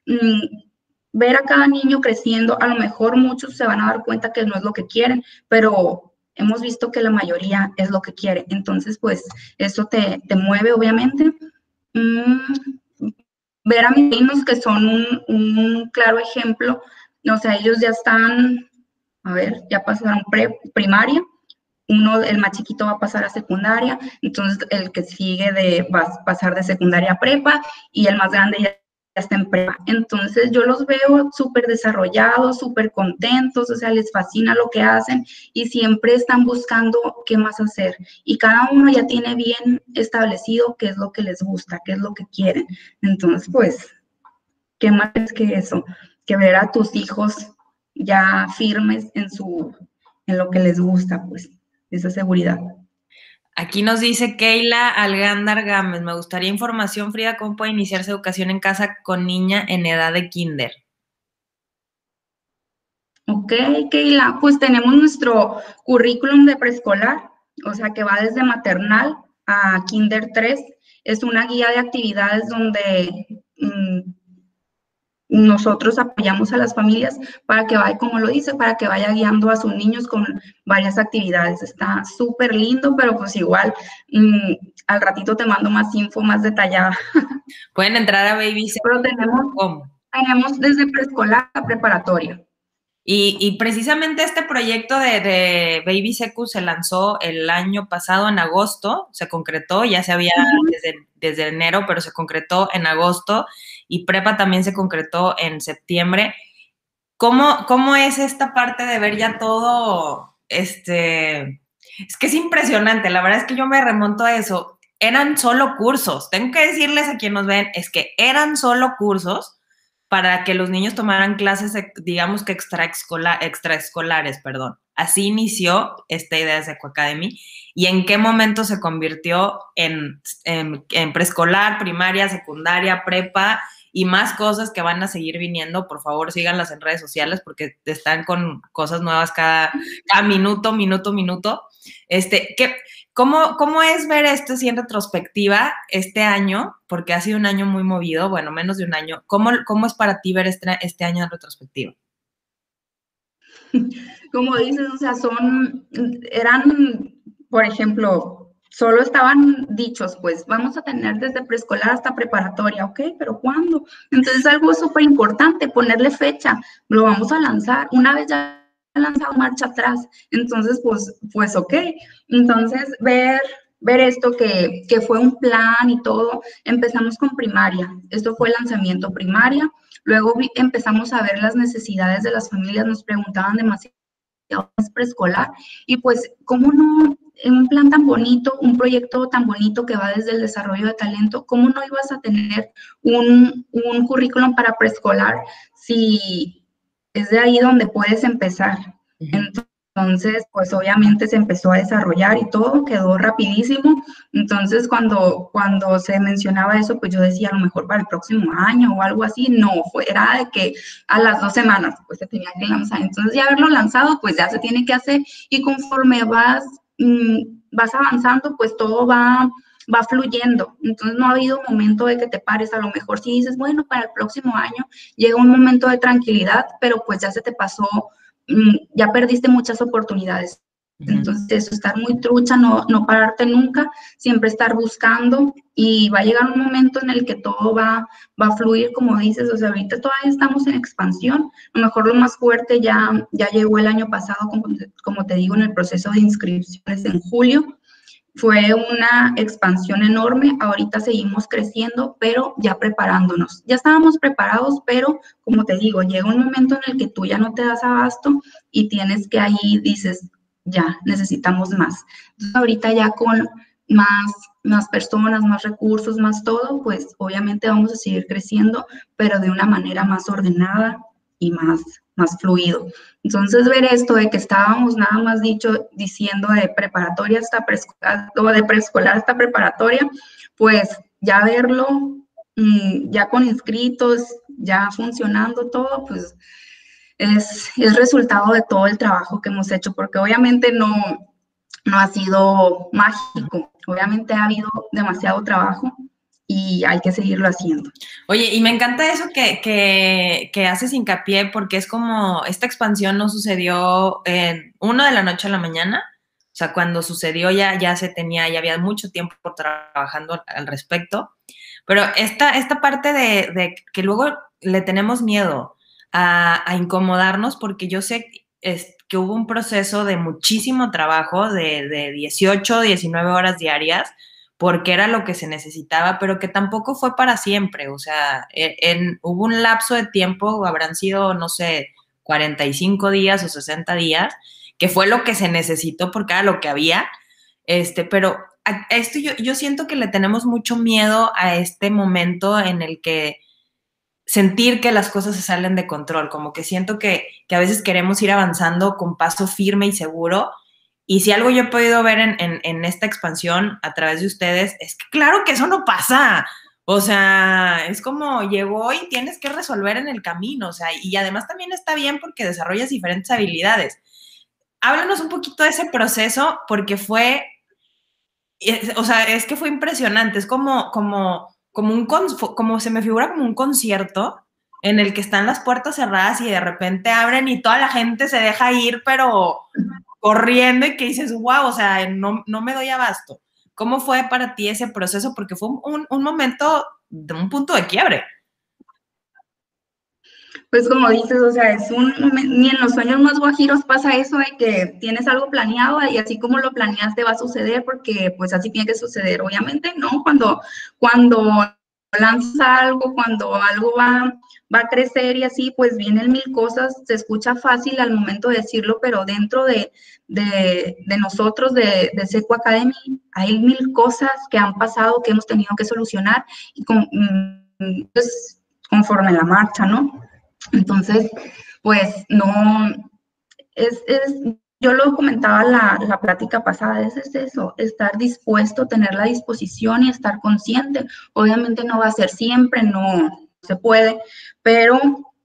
mm, ver a cada niño creciendo, a lo mejor muchos se van a dar cuenta que no es lo que quieren, pero hemos visto que la mayoría es lo que quiere. Entonces, pues eso te, mueve, obviamente. Mm, ver a mis niños que son un, claro ejemplo o sea, ellos ya están, a ver, ya pasaron pre, primaria, uno, el más chiquito va a pasar a secundaria, entonces el que sigue de, va a pasar de secundaria a prepa y el más grande ya Entonces yo los veo súper desarrollados, súper contentos, o sea, les fascina lo que hacen y siempre están buscando qué más hacer. Y cada uno ya tiene bien establecido qué es lo que les gusta, qué es lo que quieren. Entonces, pues, ¿qué más es que eso? Que ver a tus hijos ya firmes en su en lo que les gusta, pues esa seguridad. Aquí nos dice Keila Algándar Gámez, me gustaría información, Frida, ¿cómo puede iniciarse educación en casa con niña en edad de kinder? Ok, Keila, pues tenemos nuestro currículum de preescolar, o sea que va desde maternal a kinder 3. Es una guía de actividades donde mm, nosotros apoyamos a las familias para que vaya, como lo dice, para que vaya guiando a sus niños con varias actividades. Está súper lindo, pero pues igual mm, al ratito te mando más info más detallada. Pueden entrar a Baby Pero tenemos, tenemos desde preescolar a preparatoria. Y, precisamente este proyecto de, Baby Secu se lanzó el año pasado en agosto, se concretó, ya se había desde, desde, enero, pero se concretó en agosto y Prepa también se concretó en septiembre. ¿Cómo, cómo es esta parte de ver ya todo? Este, es que es impresionante, la verdad es que yo me remonto a eso. Eran solo cursos, tengo que decirles a quienes nos ven, es que eran solo cursos para que los niños tomaran clases, digamos que extraescolares, perdón. Así inició esta idea de Seco Academy. ¿Y en qué momento se convirtió en, en, preescolar, primaria, secundaria, prepa y más cosas que van a seguir viniendo? Por favor, síganlas en redes sociales porque están con cosas nuevas cada, cada minuto, minuto, minuto. Este, ¿qué, ¿Cómo, ¿Cómo es ver esto así en retrospectiva este año? Porque ha sido un año muy movido, bueno, menos de un año. ¿Cómo, cómo es para ti ver este, este año en retrospectiva? Como dices, o sea, son, eran, por ejemplo, solo estaban dichos, pues vamos a tener desde preescolar hasta preparatoria, ok, pero ¿cuándo? Entonces algo súper importante, ponerle fecha, lo vamos a lanzar. Una vez ya lanzado marcha atrás. Entonces, pues, pues ok. Entonces, ver, ver esto que, que fue un plan y todo, empezamos con primaria. Esto fue el lanzamiento primaria. Luego empezamos a ver las necesidades de las familias, nos preguntaban demasiado preescolar y pues, ¿cómo no en un plan tan bonito, un proyecto tan bonito que va desde el desarrollo de talento, ¿cómo no ibas a tener un, un currículum para preescolar si, es de ahí donde puedes empezar. Entonces, pues obviamente se empezó a desarrollar y todo quedó rapidísimo. Entonces, cuando, cuando se mencionaba eso, pues yo decía a lo mejor para el próximo año o algo así. No, era de que a las dos semanas pues se tenía que lanzar. Entonces, ya haberlo lanzado, pues ya se tiene que hacer y conforme vas, mm, vas avanzando, pues todo va va fluyendo. Entonces no ha habido momento de que te pares. A lo mejor si dices, bueno, para el próximo año llega un momento de tranquilidad, pero pues ya se te pasó, mm, ya perdiste muchas oportunidades. Entonces, estar muy trucha, no, no pararte nunca, siempre estar buscando y va a llegar un momento en el que todo va, va a fluir, como dices, o sea, ahorita todavía estamos en expansión, a lo mejor lo más fuerte ya, ya llegó el año pasado, como, como te digo, en el proceso de inscripciones en julio, fue una expansión enorme, ahorita seguimos creciendo, pero ya preparándonos. Ya estábamos preparados, pero como te digo, llega un momento en el que tú ya no te das abasto y tienes que ahí dices, ya, necesitamos más. Entonces, ahorita ya con más, más personas, más recursos, más todo, pues obviamente vamos a seguir creciendo, pero de una manera más ordenada y más, más fluido. Entonces, ver esto de que estábamos nada más dicho, diciendo de preparatoria hasta preescolar, o de preescolar hasta preparatoria, pues ya verlo, mm, ya con inscritos, ya funcionando todo, pues es, es resultado de todo el trabajo que hemos hecho, porque obviamente no, no ha sido mágico, obviamente ha habido demasiado trabajo, y hay que seguirlo haciendo. Oye, y me encanta eso que, que, que, haces hincapié porque es como esta expansión no sucedió en uno de la noche a la mañana, o sea, cuando sucedió ya, ya se tenía, ya había mucho tiempo trabajando al respecto, pero esta, esta parte de, que luego le tenemos miedo a, incomodarnos porque yo sé que hubo un proceso de muchísimo trabajo, de, de 18, 19 horas diarias, porque era lo que se necesitaba, pero que tampoco fue para siempre. O sea, e, en, hubo un lapso de tiempo, habrán sido, no sé, 45 días o 60 días, que fue lo que se necesitó porque era lo que había. Este, pero esto yo, yo siento que le tenemos mucho miedo a este momento en el que sentir que las cosas se salen de control, como que siento que, que, a veces queremos ir avanzando con paso firme y seguro. Y si algo yo he podido ver en, en, esta expansión a través de ustedes, es que claro que eso no pasa. O sea, es como llegó y tienes que resolver en el camino. O sea, y además también está bien porque desarrollas diferentes habilidades. Háblanos un poquito de ese proceso porque fue, o sea, es que fue impresionante. Es como, como como un, como se me figura como un concierto en el que están las puertas cerradas y de repente abren y toda la gente se deja ir, pero corriendo y que dices, wow, o sea, no, no me doy abasto. ¿Cómo fue para ti ese proceso? Porque fue un, un momento de un punto de quiebre. Pues como dices, o sea, es un ni en los sueños más guajiros pasa eso de que tienes algo planeado y así como lo planeaste va a suceder porque pues así tiene que suceder. Obviamente, ¿no? Cuando, cuando lanzas algo, cuando algo va, va a crecer y así, pues vienen mil cosas, se escucha fácil al momento de decirlo, pero dentro de, de, nosotros, de, de Seco Academy, hay mil cosas que han pasado, que hemos tenido que solucionar y mm, pues, conforme la marcha, ¿no? Entonces, pues no, es, es yo lo comentaba la, la plática pasada, es, es, eso, estar dispuesto, tener la disposición y estar consciente. Obviamente no va a ser siempre, no se puede, pero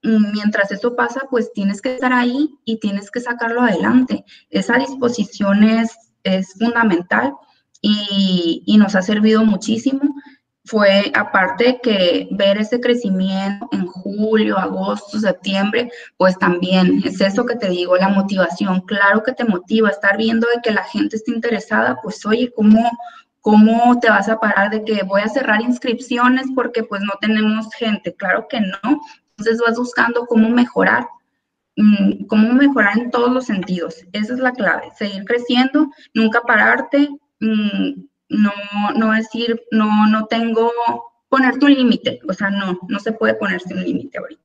mm, mientras eso pasa, pues tienes que estar ahí y tienes que sacarlo adelante. Esa disposición es, es fundamental y, y nos ha servido muchísimo fue aparte que ver ese crecimiento en julio, agosto, septiembre, pues también es eso que te digo, la motivación, claro que te motiva, estar viendo de que la gente está interesada, pues oye, ¿cómo, cómo te vas a parar de que voy a cerrar inscripciones porque pues no tenemos gente? Claro que no, entonces vas buscando cómo mejorar, mm, cómo mejorar en todos los sentidos, esa es la clave, seguir creciendo, nunca pararte. Mm, no, no decir, no, no tengo, ponerte un límite, o sea, no, no se puede ponerse un límite ahorita.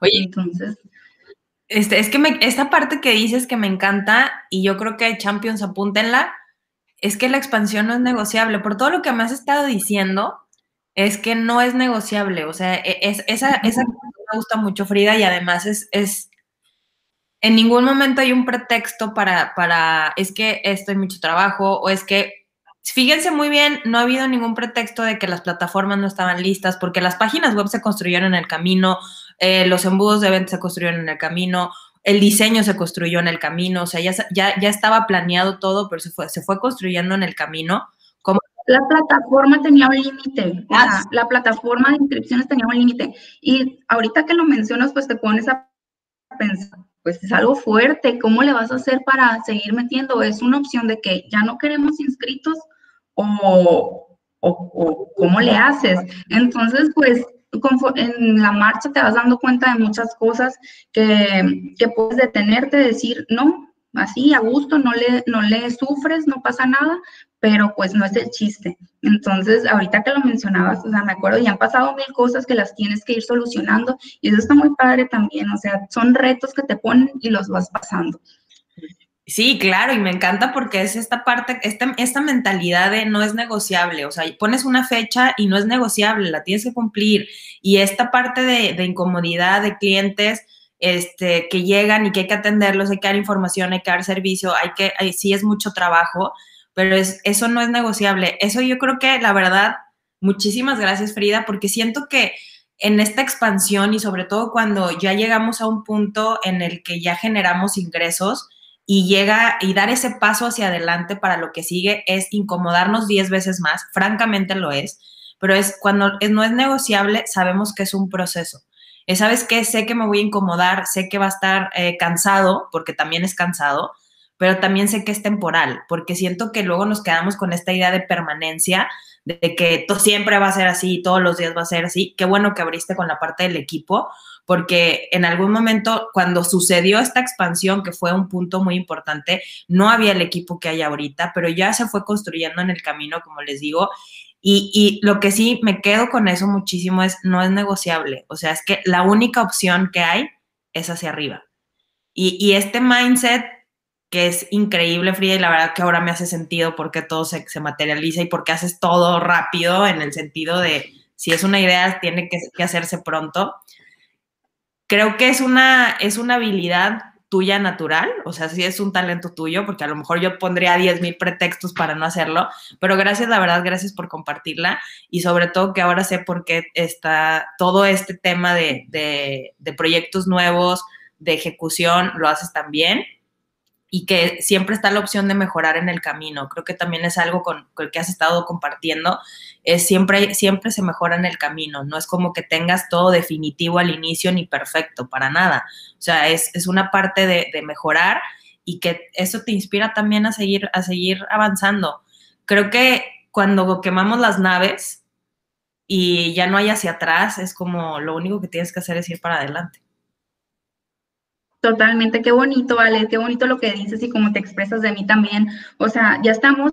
Oye, entonces... Este, es que me, esta parte que dices que me encanta y yo creo que Champions apúntenla, es que la expansión no es negociable. Por todo lo que me has estado diciendo, es que no es negociable. O sea, e, es, esa, esa me gusta mucho, Frida, y además es, es, en ningún momento hay un pretexto para, para, es que esto es mucho trabajo o es que Fíjense muy bien, no ha habido ningún pretexto de que las plataformas no estaban listas, porque las páginas web se construyeron en el camino, eh, los embudos de venta se construyeron en el camino, el diseño se construyó en el camino, o sea, ya, ya, ya estaba planeado todo, pero se fue, se fue construyendo en el camino. Como la plataforma tenía un límite, ah, la plataforma de inscripciones tenía un límite. Y ahorita que lo mencionas, pues te pones a pensar, pues es algo fuerte, ¿cómo le vas a hacer para seguir metiendo? Es una opción de que ya no queremos inscritos o, o, cómo le haces. Entonces, pues en la marcha te vas dando cuenta de muchas cosas que, que puedes detenerte, decir, no, así a gusto, no le, no le sufres, no pasa nada, pero pues no es el chiste. Entonces, ahorita que lo mencionabas, o sea, me acuerdo, ya han pasado mil cosas que las tienes que ir solucionando y eso está muy padre también, o sea, son retos que te ponen y los vas pasando. Sí, claro, y me encanta porque es esta parte, esta, esta mentalidad de no es negociable, o sea, pones una fecha y no es negociable, la tienes que cumplir. Y esta parte de, de incomodidad de clientes este, que llegan y que hay que atenderlos, hay que dar información, hay que dar servicio, hay que, sí es mucho trabajo, pero es, eso no es negociable. Eso yo creo que la verdad, muchísimas gracias Frida, porque siento que en esta expansión y sobre todo cuando ya llegamos a un punto en el que ya generamos ingresos, y llega y dar ese paso hacia adelante para lo que sigue es incomodarnos 10 veces más, francamente lo es, pero es cuando no es negociable, sabemos que es un proceso. ¿Sabes qué? Sé que me voy a incomodar, sé que va a estar eh, cansado, porque también es cansado, pero también sé que es temporal, porque siento que luego nos quedamos con esta idea de permanencia, de que siempre va a ser así, todos los días va a ser así. Qué bueno que abriste con la parte del equipo, porque en algún momento, cuando sucedió esta expansión, que fue un punto muy importante, no había el equipo que hay ahorita, pero ya se fue construyendo en el camino, como les digo, y, lo que sí me quedo con eso muchísimo es, no es negociable. O sea, es que la única opción que hay es hacia arriba. Y, este mindset que es increíble, Frida, y la verdad que ahora me hace sentido porque todo se, materializa y porque haces todo rápido en el sentido de, si es una idea, tiene que hacerse pronto. Creo que es una, es una habilidad tuya natural, o sea, sí es un talento tuyo, porque a lo mejor yo pondría 10 mil pretextos para no hacerlo, pero gracias, la verdad, gracias por compartirla y sobre todo que ahora sé por qué está todo este tema de, de, de proyectos nuevos, de ejecución, lo haces también y que siempre está la opción de mejorar en el camino. Creo que también es algo con, el que has estado compartiendo, es siempre, siempre se mejora en el camino, no es como que tengas todo definitivo al inicio ni perfecto, para nada. O sea, es, es una parte de, de, mejorar y que eso te inspira también a seguir, a seguir avanzando. Creo que cuando quemamos las naves y ya no hay hacia atrás, es como lo único que tienes que hacer es ir para adelante. Totalmente, qué bonito, Ale, qué bonito lo que dices y cómo te expresas de mí también. O sea, ya estamos,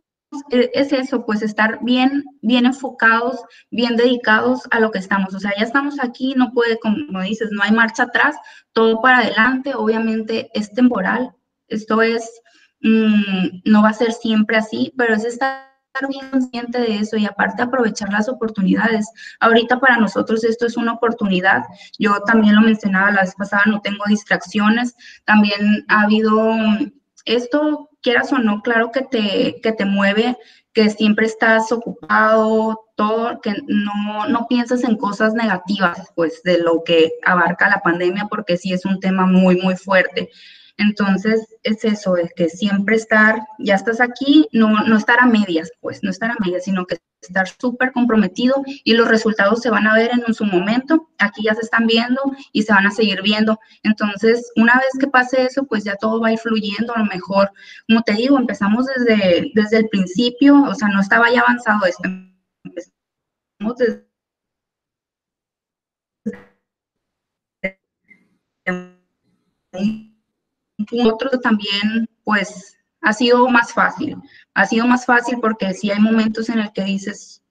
eh, es eso, pues estar bien, bien enfocados, bien dedicados a lo que estamos. O sea, ya estamos aquí, no puede, como dices, no hay marcha atrás, todo para adelante. Obviamente es temporal, esto es, mmm, no va a ser siempre así, pero es estar bien consciente de eso y aparte aprovechar las oportunidades. Ahorita para nosotros esto es una oportunidad. Yo también lo mencionaba la vez pasada, no tengo distracciones. También ha habido esto, quieras o no, claro que te, que te mueve, que siempre estás ocupado, todo, que no, no piensas en cosas negativas, pues, de lo que abarca la pandemia, porque sí es un tema muy, muy fuerte. Entonces, es eso, es que siempre estar, ya estás aquí, no, no estar a medias, pues, no estar a medias, sino que estar súper comprometido y los resultados se van a ver en su momento, aquí ya se están viendo y se van a seguir viendo. Entonces, una vez que pase eso, pues ya todo va a ir fluyendo, a lo mejor, como te digo, empezamos desde, desde el principio, o sea, no estaba ya avanzado esto, empezamos desde otro también, pues, ha sido más fácil. Ha sido más fácil porque sí hay momentos en el que dices,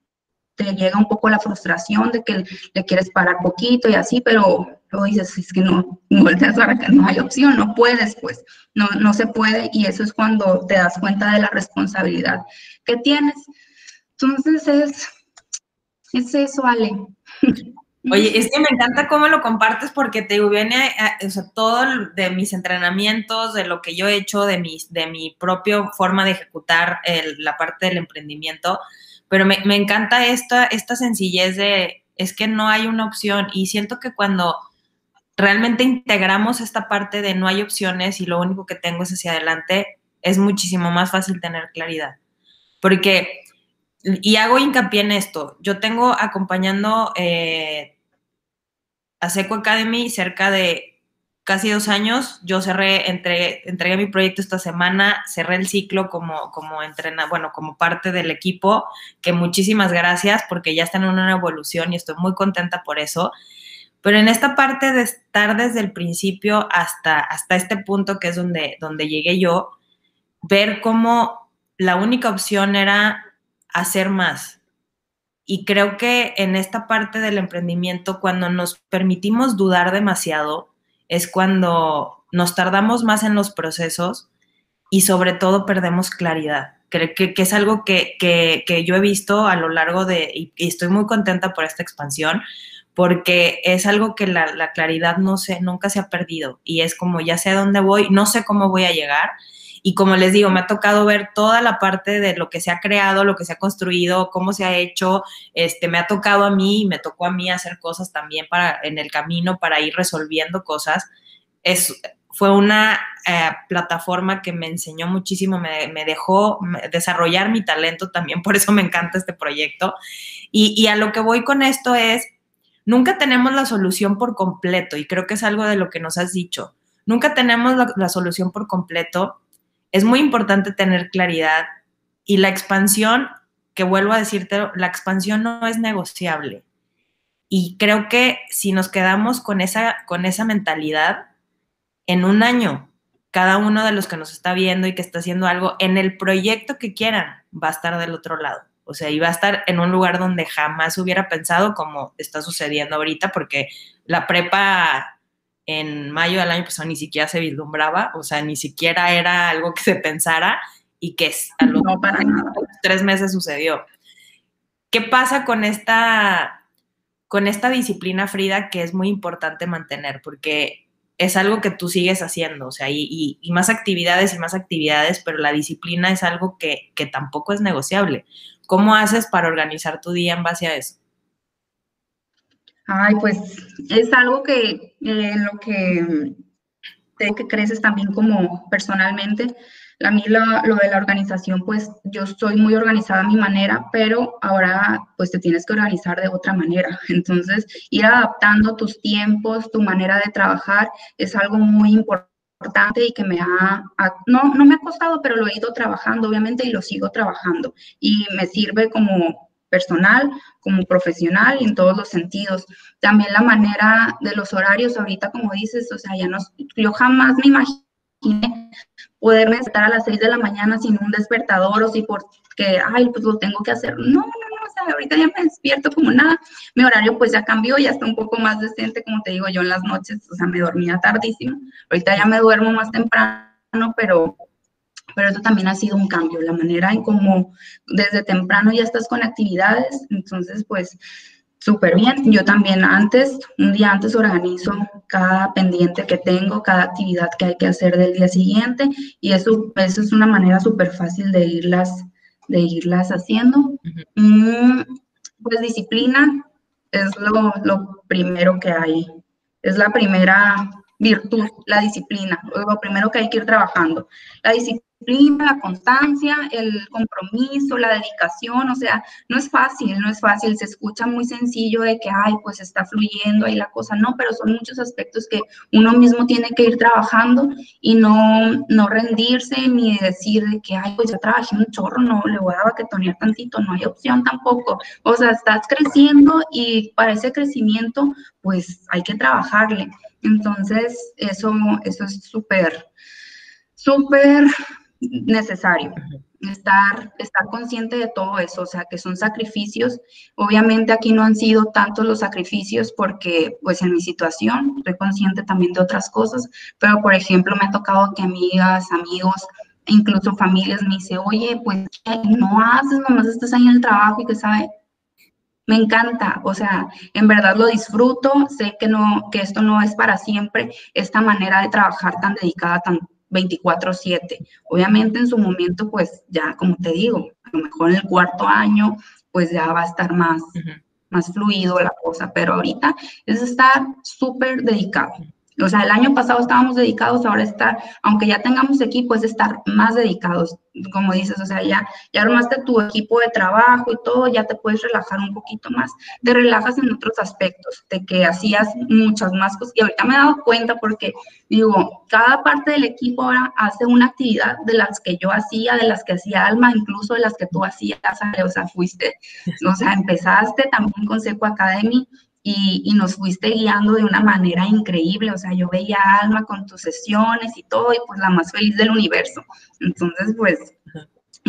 te llega un poco la frustración de que le quieres parar poquito y así, pero luego dices, es que no, que no hay opción, no puedes, pues, no, no se puede y eso es cuando te das cuenta de la responsabilidad que tienes. Entonces es, es eso, Ale. Oye, es que me encanta cómo lo compartes porque te viene o todo de mis entrenamientos, de lo que yo he hecho, de mi, de mi propia forma de ejecutar la parte del emprendimiento, pero me, me, encanta esta, esta sencillez de, es que no hay una opción y siento que cuando realmente integramos esta parte de no hay opciones y lo único que tengo es hacia adelante, es muchísimo más fácil tener claridad. Porque, y hago hincapié en esto, yo tengo acompañando... Eh, Seco Academy cerca de casi dos años. Yo cerré, entre, entregué mi proyecto esta semana, cerré el ciclo como, como entrena, bueno, como parte del equipo, que muchísimas gracias porque ya están en una evolución y estoy muy contenta por eso. Pero en esta parte de estar desde el principio hasta, hasta este punto que es donde, donde llegué yo, ver cómo la única opción era hacer más, y creo que en esta parte del emprendimiento, cuando nos permitimos dudar demasiado, es cuando nos tardamos más en los procesos y sobre todo perdemos claridad. Creo que, que es algo que, que, que, yo he visto a lo largo de, y, y, estoy muy contenta por esta expansión, porque es algo que la, la claridad no sé, nunca se ha perdido y es como ya sé a dónde voy, no sé cómo voy a llegar y como les digo, me ha tocado ver toda la parte de lo que se ha creado, lo que se ha construido, cómo se ha hecho. Este, me ha tocado a mí y me tocó a mí hacer cosas también para, en el camino para ir resolviendo cosas. Es, fue una eh, plataforma que me enseñó muchísimo, me, me, dejó desarrollar mi talento también, por eso me encanta este proyecto. Y, y a lo que voy con esto es, nunca tenemos la solución por completo y creo que es algo de lo que nos has dicho. Nunca tenemos la, la solución por completo es muy importante tener claridad y la expansión, que vuelvo a decirte, la expansión no es negociable. Y creo que si nos quedamos con esa, con esa mentalidad, en un año, cada uno de los que nos está viendo y que está haciendo algo en el proyecto que quieran va a estar del otro lado. O sea, va a estar en un lugar donde jamás hubiera pensado como está sucediendo ahorita, porque la prepa en mayo del año pasado ni siquiera se vislumbraba, o sea, ni siquiera era algo que se pensara y que a los tres meses sucedió. ¿Qué pasa con esta, con esta disciplina, Frida, que es muy importante mantener? Porque es algo que tú sigues haciendo, o sea, y, más actividades y más actividades, pero la disciplina es algo que, que tampoco es negociable. ¿Cómo haces para organizar tu día en base a eso? Ay, pues es algo que en lo que, que creces también como personalmente. A mí lo, de la organización, pues yo soy muy organizada a mi manera, pero ahora pues te tienes que organizar de otra manera. Entonces, ir adaptando tus tiempos, tu manera de trabajar es algo muy importante y que me ha, no, no me ha costado, pero lo he ido trabajando, obviamente, y lo sigo trabajando. Y me sirve como personal, como profesional y en todos los sentidos. También la manera de los horarios, ahorita como dices, o sea, ya no, yo jamás me imaginé poderme estar a las 6 de la mañana sin un despertador o si porque, ay, pues lo tengo que hacer. No, no, no, o sea, ahorita ya me despierto como nada. Mi horario pues ya cambió, ya está un poco más decente, como te digo yo en las noches, o sea, me dormía tardísimo. Ahorita ya me duermo más temprano, pero pero eso también ha sido un cambio, la manera en cómo desde temprano ya estás con actividades, entonces pues súper bien. Yo también antes, un día antes organizo cada pendiente que tengo, cada actividad que hay que hacer del día siguiente y eso, eso es una manera súper fácil de irlas, de irlas haciendo. Mm, pues disciplina es lo, lo primero que hay, es la primera virtud, la disciplina, lo primero que hay que ir trabajando. La disciplina la constancia, el compromiso, la dedicación, o sea, no es fácil, no es fácil, se escucha muy sencillo de que, ay, pues está fluyendo ahí la cosa, no, pero son muchos aspectos que uno mismo tiene que ir trabajando y no, no rendirse ni decir de que, ay, pues ya trabajé un chorro, no, le voy a baquetonear tantito, no hay opción tampoco, o sea, estás creciendo y para ese crecimiento, pues hay que trabajarle. Entonces, eso, eso es súper, súper necesario. Estar, estar consciente de todo eso, o sea, que son sacrificios. Obviamente aquí no han sido tantos los sacrificios porque, pues en mi situación, estoy consciente también de otras cosas, pero por ejemplo, me ha tocado que amigas, amigos, incluso familias me dicen, oye, pues no haces, nomás estás ahí en el trabajo y que sabe, me encanta, o sea, en verdad lo disfruto, sé que no, que esto no es para siempre, esta manera de trabajar tan dedicada, tan, 24/7. Obviamente en su momento, pues ya, como te digo, a lo mejor en el cuarto año, pues ya va a estar más, más fluido la cosa, pero ahorita es estar súper dedicado. O sea, el año pasado estábamos dedicados, ahora estar, aunque ya tengamos equipo, es estar más dedicados, como dices, o sea, ya, ya armaste tu equipo de trabajo y todo, ya te puedes relajar un poquito más, te relajas en otros aspectos, de que hacías muchas más cosas, y ahorita me he dado cuenta porque, digo, cada parte del equipo ahora hace una actividad de las que yo hacía, de las que hacía Alma, incluso de las que tú hacías, o sea, fuiste, o sea, empezaste también con Seco Academy, y, nos fuiste guiando de una manera increíble. O sea, yo veía a Alma con tus sesiones y todo, y pues la más feliz del universo. Entonces, pues,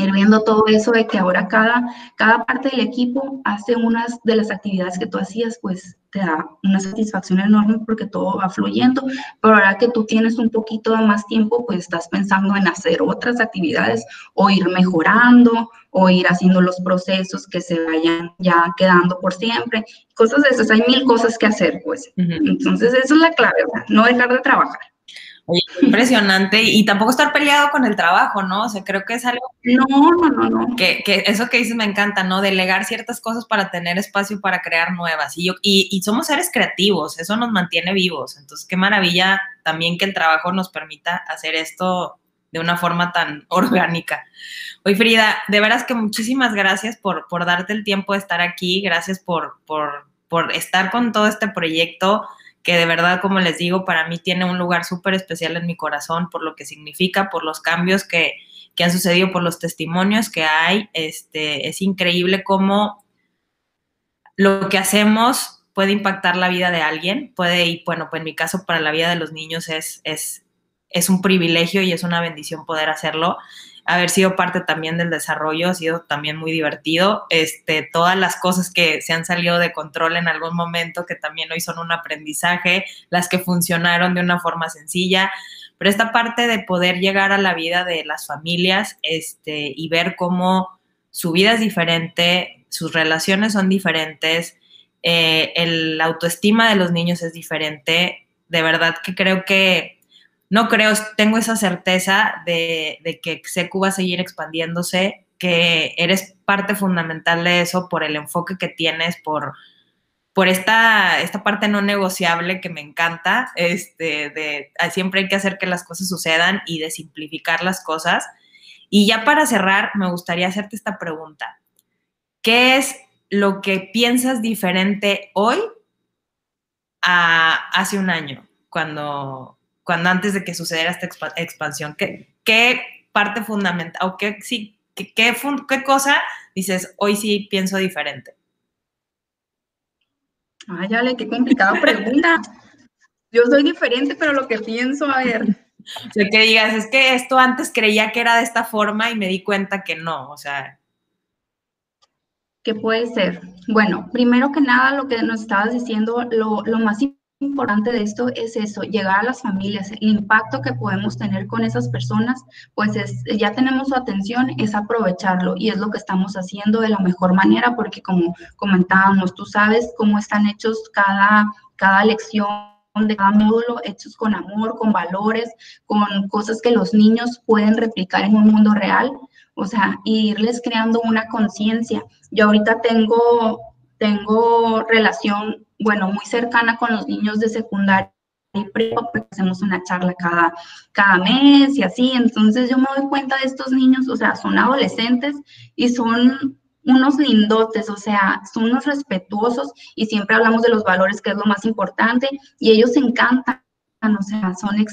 ir viendo todo eso de que ahora cada, cada parte del equipo hace unas de las actividades que tú hacías, pues te da una satisfacción enorme porque todo va fluyendo, pero ahora que tú tienes un poquito de más tiempo, pues estás pensando en hacer otras actividades o ir mejorando o ir haciendo los procesos que se vayan ya quedando por siempre, cosas de esas, hay mil cosas que hacer, pues. Entonces, esa es la clave, no dejar de trabajar. Oye, impresionante y tampoco estar peleado con el trabajo, ¿no? O sea, creo que es algo... No, no, no, no. Que, que eso que dices me encanta, ¿no? Delegar ciertas cosas para tener espacio para crear nuevas. Y, yo, y, y somos seres creativos, eso nos mantiene vivos. Entonces, qué maravilla también que el trabajo nos permita hacer esto de una forma tan orgánica. Oye, Frida, de veras que muchísimas gracias por, por darte el tiempo de estar aquí, gracias por, por, por estar con todo este proyecto que de verdad, como les digo, para mí tiene un lugar súper especial en mi corazón por lo que significa, por los cambios que, han sucedido, por los testimonios que hay. Este, es increíble cómo lo que hacemos puede impactar la vida de alguien, puede, y bueno, pues en mi caso para la vida de los niños es, es, es un privilegio y es una bendición poder hacerlo haber sido parte también del desarrollo, ha sido también muy divertido. Este, todas las cosas que se han salido de control en algún momento, que también hoy son un aprendizaje, las que funcionaron de una forma sencilla, pero esta parte de poder llegar a la vida de las familias este, y ver cómo su vida es diferente, sus relaciones son diferentes, eh, el, autoestima de los niños es diferente, de verdad que creo que no creo, tengo esa certeza de, que SECU va a seguir expandiéndose, que eres parte fundamental de eso por el enfoque que tienes, por, por esta, esta parte no negociable que me encanta, este, de siempre hay que hacer que las cosas sucedan y de simplificar las cosas. Y ya para cerrar, me gustaría hacerte esta pregunta. ¿Qué es lo que piensas diferente hoy a hace un año, cuando, cuando antes de que sucediera esta expansión? ¿Qué, qué parte fundamental o qué, sí, qué, qué, qué cosa dices, hoy sí pienso diferente? Ay, Ale, qué complicada pregunta. Yo soy diferente, pero lo que pienso, a ver. O sea, que digas, es que esto antes creía que era de esta forma y me di cuenta que no, o sea. ¿Qué puede ser? Bueno, primero que nada, lo que nos estabas diciendo, lo, lo más importante de esto es eso, llegar a las familias, el impacto que podemos tener con esas personas, pues es, ya tenemos su atención, es aprovecharlo y es lo que estamos haciendo de la mejor manera porque como comentábamos, tú sabes cómo están hechos cada, cada lección de cada módulo, hechos con amor, con valores, con cosas que los niños pueden replicar en un mundo real, o sea, irles creando una conciencia. Yo ahorita tengo, tengo relación bueno, muy cercana con los niños de secundaria y prepa, porque hacemos una charla cada, cada mes y así. Entonces yo me doy cuenta de estos niños, o sea, son adolescentes y son unos lindotes, o sea, son unos respetuosos y siempre hablamos de los valores, que es lo más importante, y ellos se encantan, o sea, son,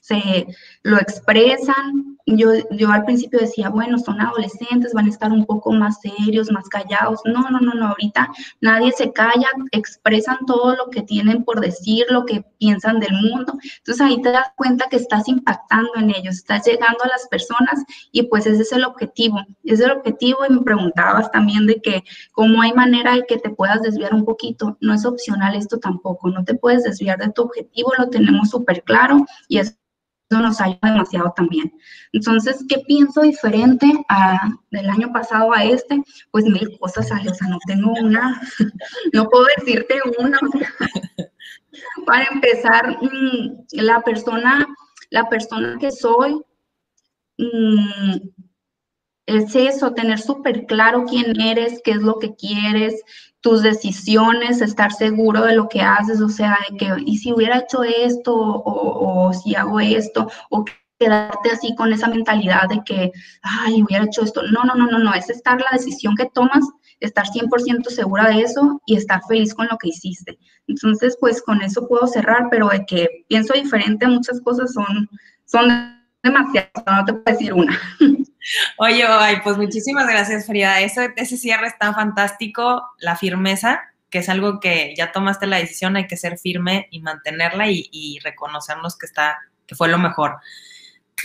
se lo expresan, yo, yo al principio decía, bueno, son adolescentes, van a estar un poco más serios, más callados. No, no, no, no, ahorita nadie se calla, expresan todo lo que tienen por decir, lo que piensan del mundo. Entonces ahí te das cuenta que estás impactando en ellos, estás llegando a las personas y pues ese es el objetivo. Ese es el objetivo y me preguntabas también de que cómo hay manera de que te puedas desviar un poquito. No es opcional esto tampoco, no te puedes desviar de tu objetivo, lo tenemos súper claro y es nos ayuda demasiado también. Entonces, ¿qué pienso diferente a, del año pasado a este? Pues mil cosas, o sea, no tengo una, no puedo decirte una. Para empezar, mm, la persona, la persona que soy, mm, es eso, tener súper claro quién eres, qué es lo que quieres, tus decisiones, estar seguro de lo que haces, o sea, de que, y si hubiera hecho esto, o, si hago esto, o quedarte así con esa mentalidad de que, ay, hubiera hecho esto. No, no, no, no, no, es estar la decisión que tomas, estar 100% segura de eso y estar feliz con lo que hiciste. Entonces, pues con eso puedo cerrar, pero de que pienso diferente, muchas cosas son, son demasiadas, no te puedo decir una. Oye, ay, pues muchísimas gracias, Frida. Ese, ese cierre está fantástico, la firmeza, que es algo que ya tomaste la decisión, hay que ser firme y mantenerla y, reconocernos que está, que fue lo mejor.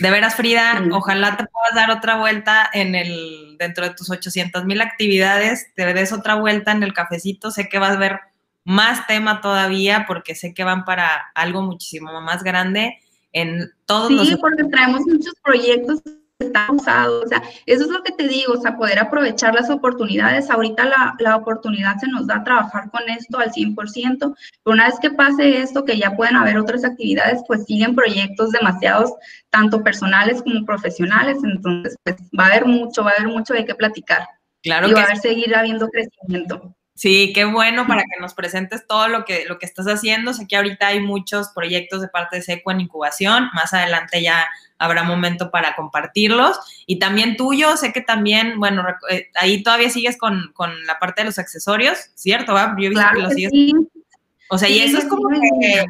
De veras, Frida, ojalá te puedas dar otra vuelta en el, dentro de tus 800 mil actividades, te des otra vuelta en el cafecito, sé que vas a ver más tema todavía porque sé que van para algo muchísimo más grande en todos sí, porque traemos muchos proyectos está usado, o sea, eso es lo que te digo, o sea, poder aprovechar las oportunidades. Ahorita la, la oportunidad se nos da a trabajar con esto al 100%, pero una vez que pase esto, que ya pueden haber otras actividades, pues siguen proyectos demasiados, tanto personales como profesionales, entonces, pues va a haber mucho, va a haber mucho de qué platicar. Claro y va a haber seguir habiendo crecimiento. Sí, qué bueno para que nos presentes todo lo que, lo que estás haciendo. Sé que ahorita hay muchos proyectos de parte de SECO en incubación. Más adelante ya habrá momento para compartirlos. Y también tuyo, sé que también, bueno, eh, ahí todavía sigues con, la parte de los accesorios, ¿cierto? ¿va? Yo he visto que lo sigues. Sí. O sea, y eso es como que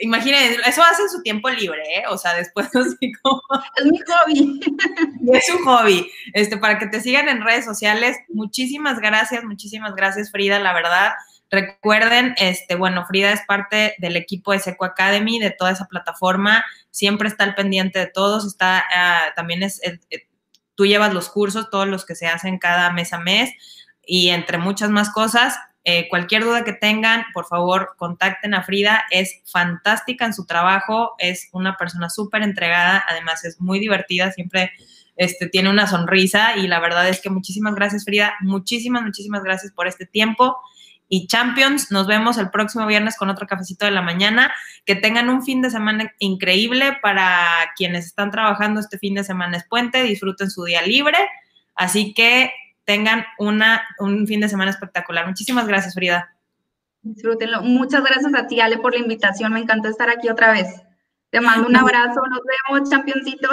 imagínense, eso hace en su tiempo libre, ¿eh? O sea, después así como... Es mi hobby. Es un hobby. Este, para que te sigan en redes sociales, muchísimas gracias, muchísimas gracias, Frida, la verdad. Recuerden, este, bueno, Frida es parte del equipo de Seco Academy, de toda esa plataforma, siempre está al pendiente de todos, está, ah, también es, tú llevas los cursos, todos los que se hacen cada mes a mes y entre muchas más cosas. Eh, cualquier duda que tengan, por favor, contacten a Frida. Es fantástica en su trabajo, es una persona súper entregada, además es muy divertida, siempre este, tiene una sonrisa y la verdad es que muchísimas gracias, Frida. Muchísimas, muchísimas gracias por este tiempo. Y Champions, nos vemos el próximo viernes con otro cafecito de la mañana. Que tengan un fin de semana increíble para quienes están trabajando este fin de semana es puente, disfruten su día libre. Así que tengan una, un fin de semana espectacular. Muchísimas gracias, Frida. Disfrútenlo. Muchas gracias a ti, Ale, por la invitación. Me encantó estar aquí otra vez. Te mando un abrazo. Nos vemos, championcito.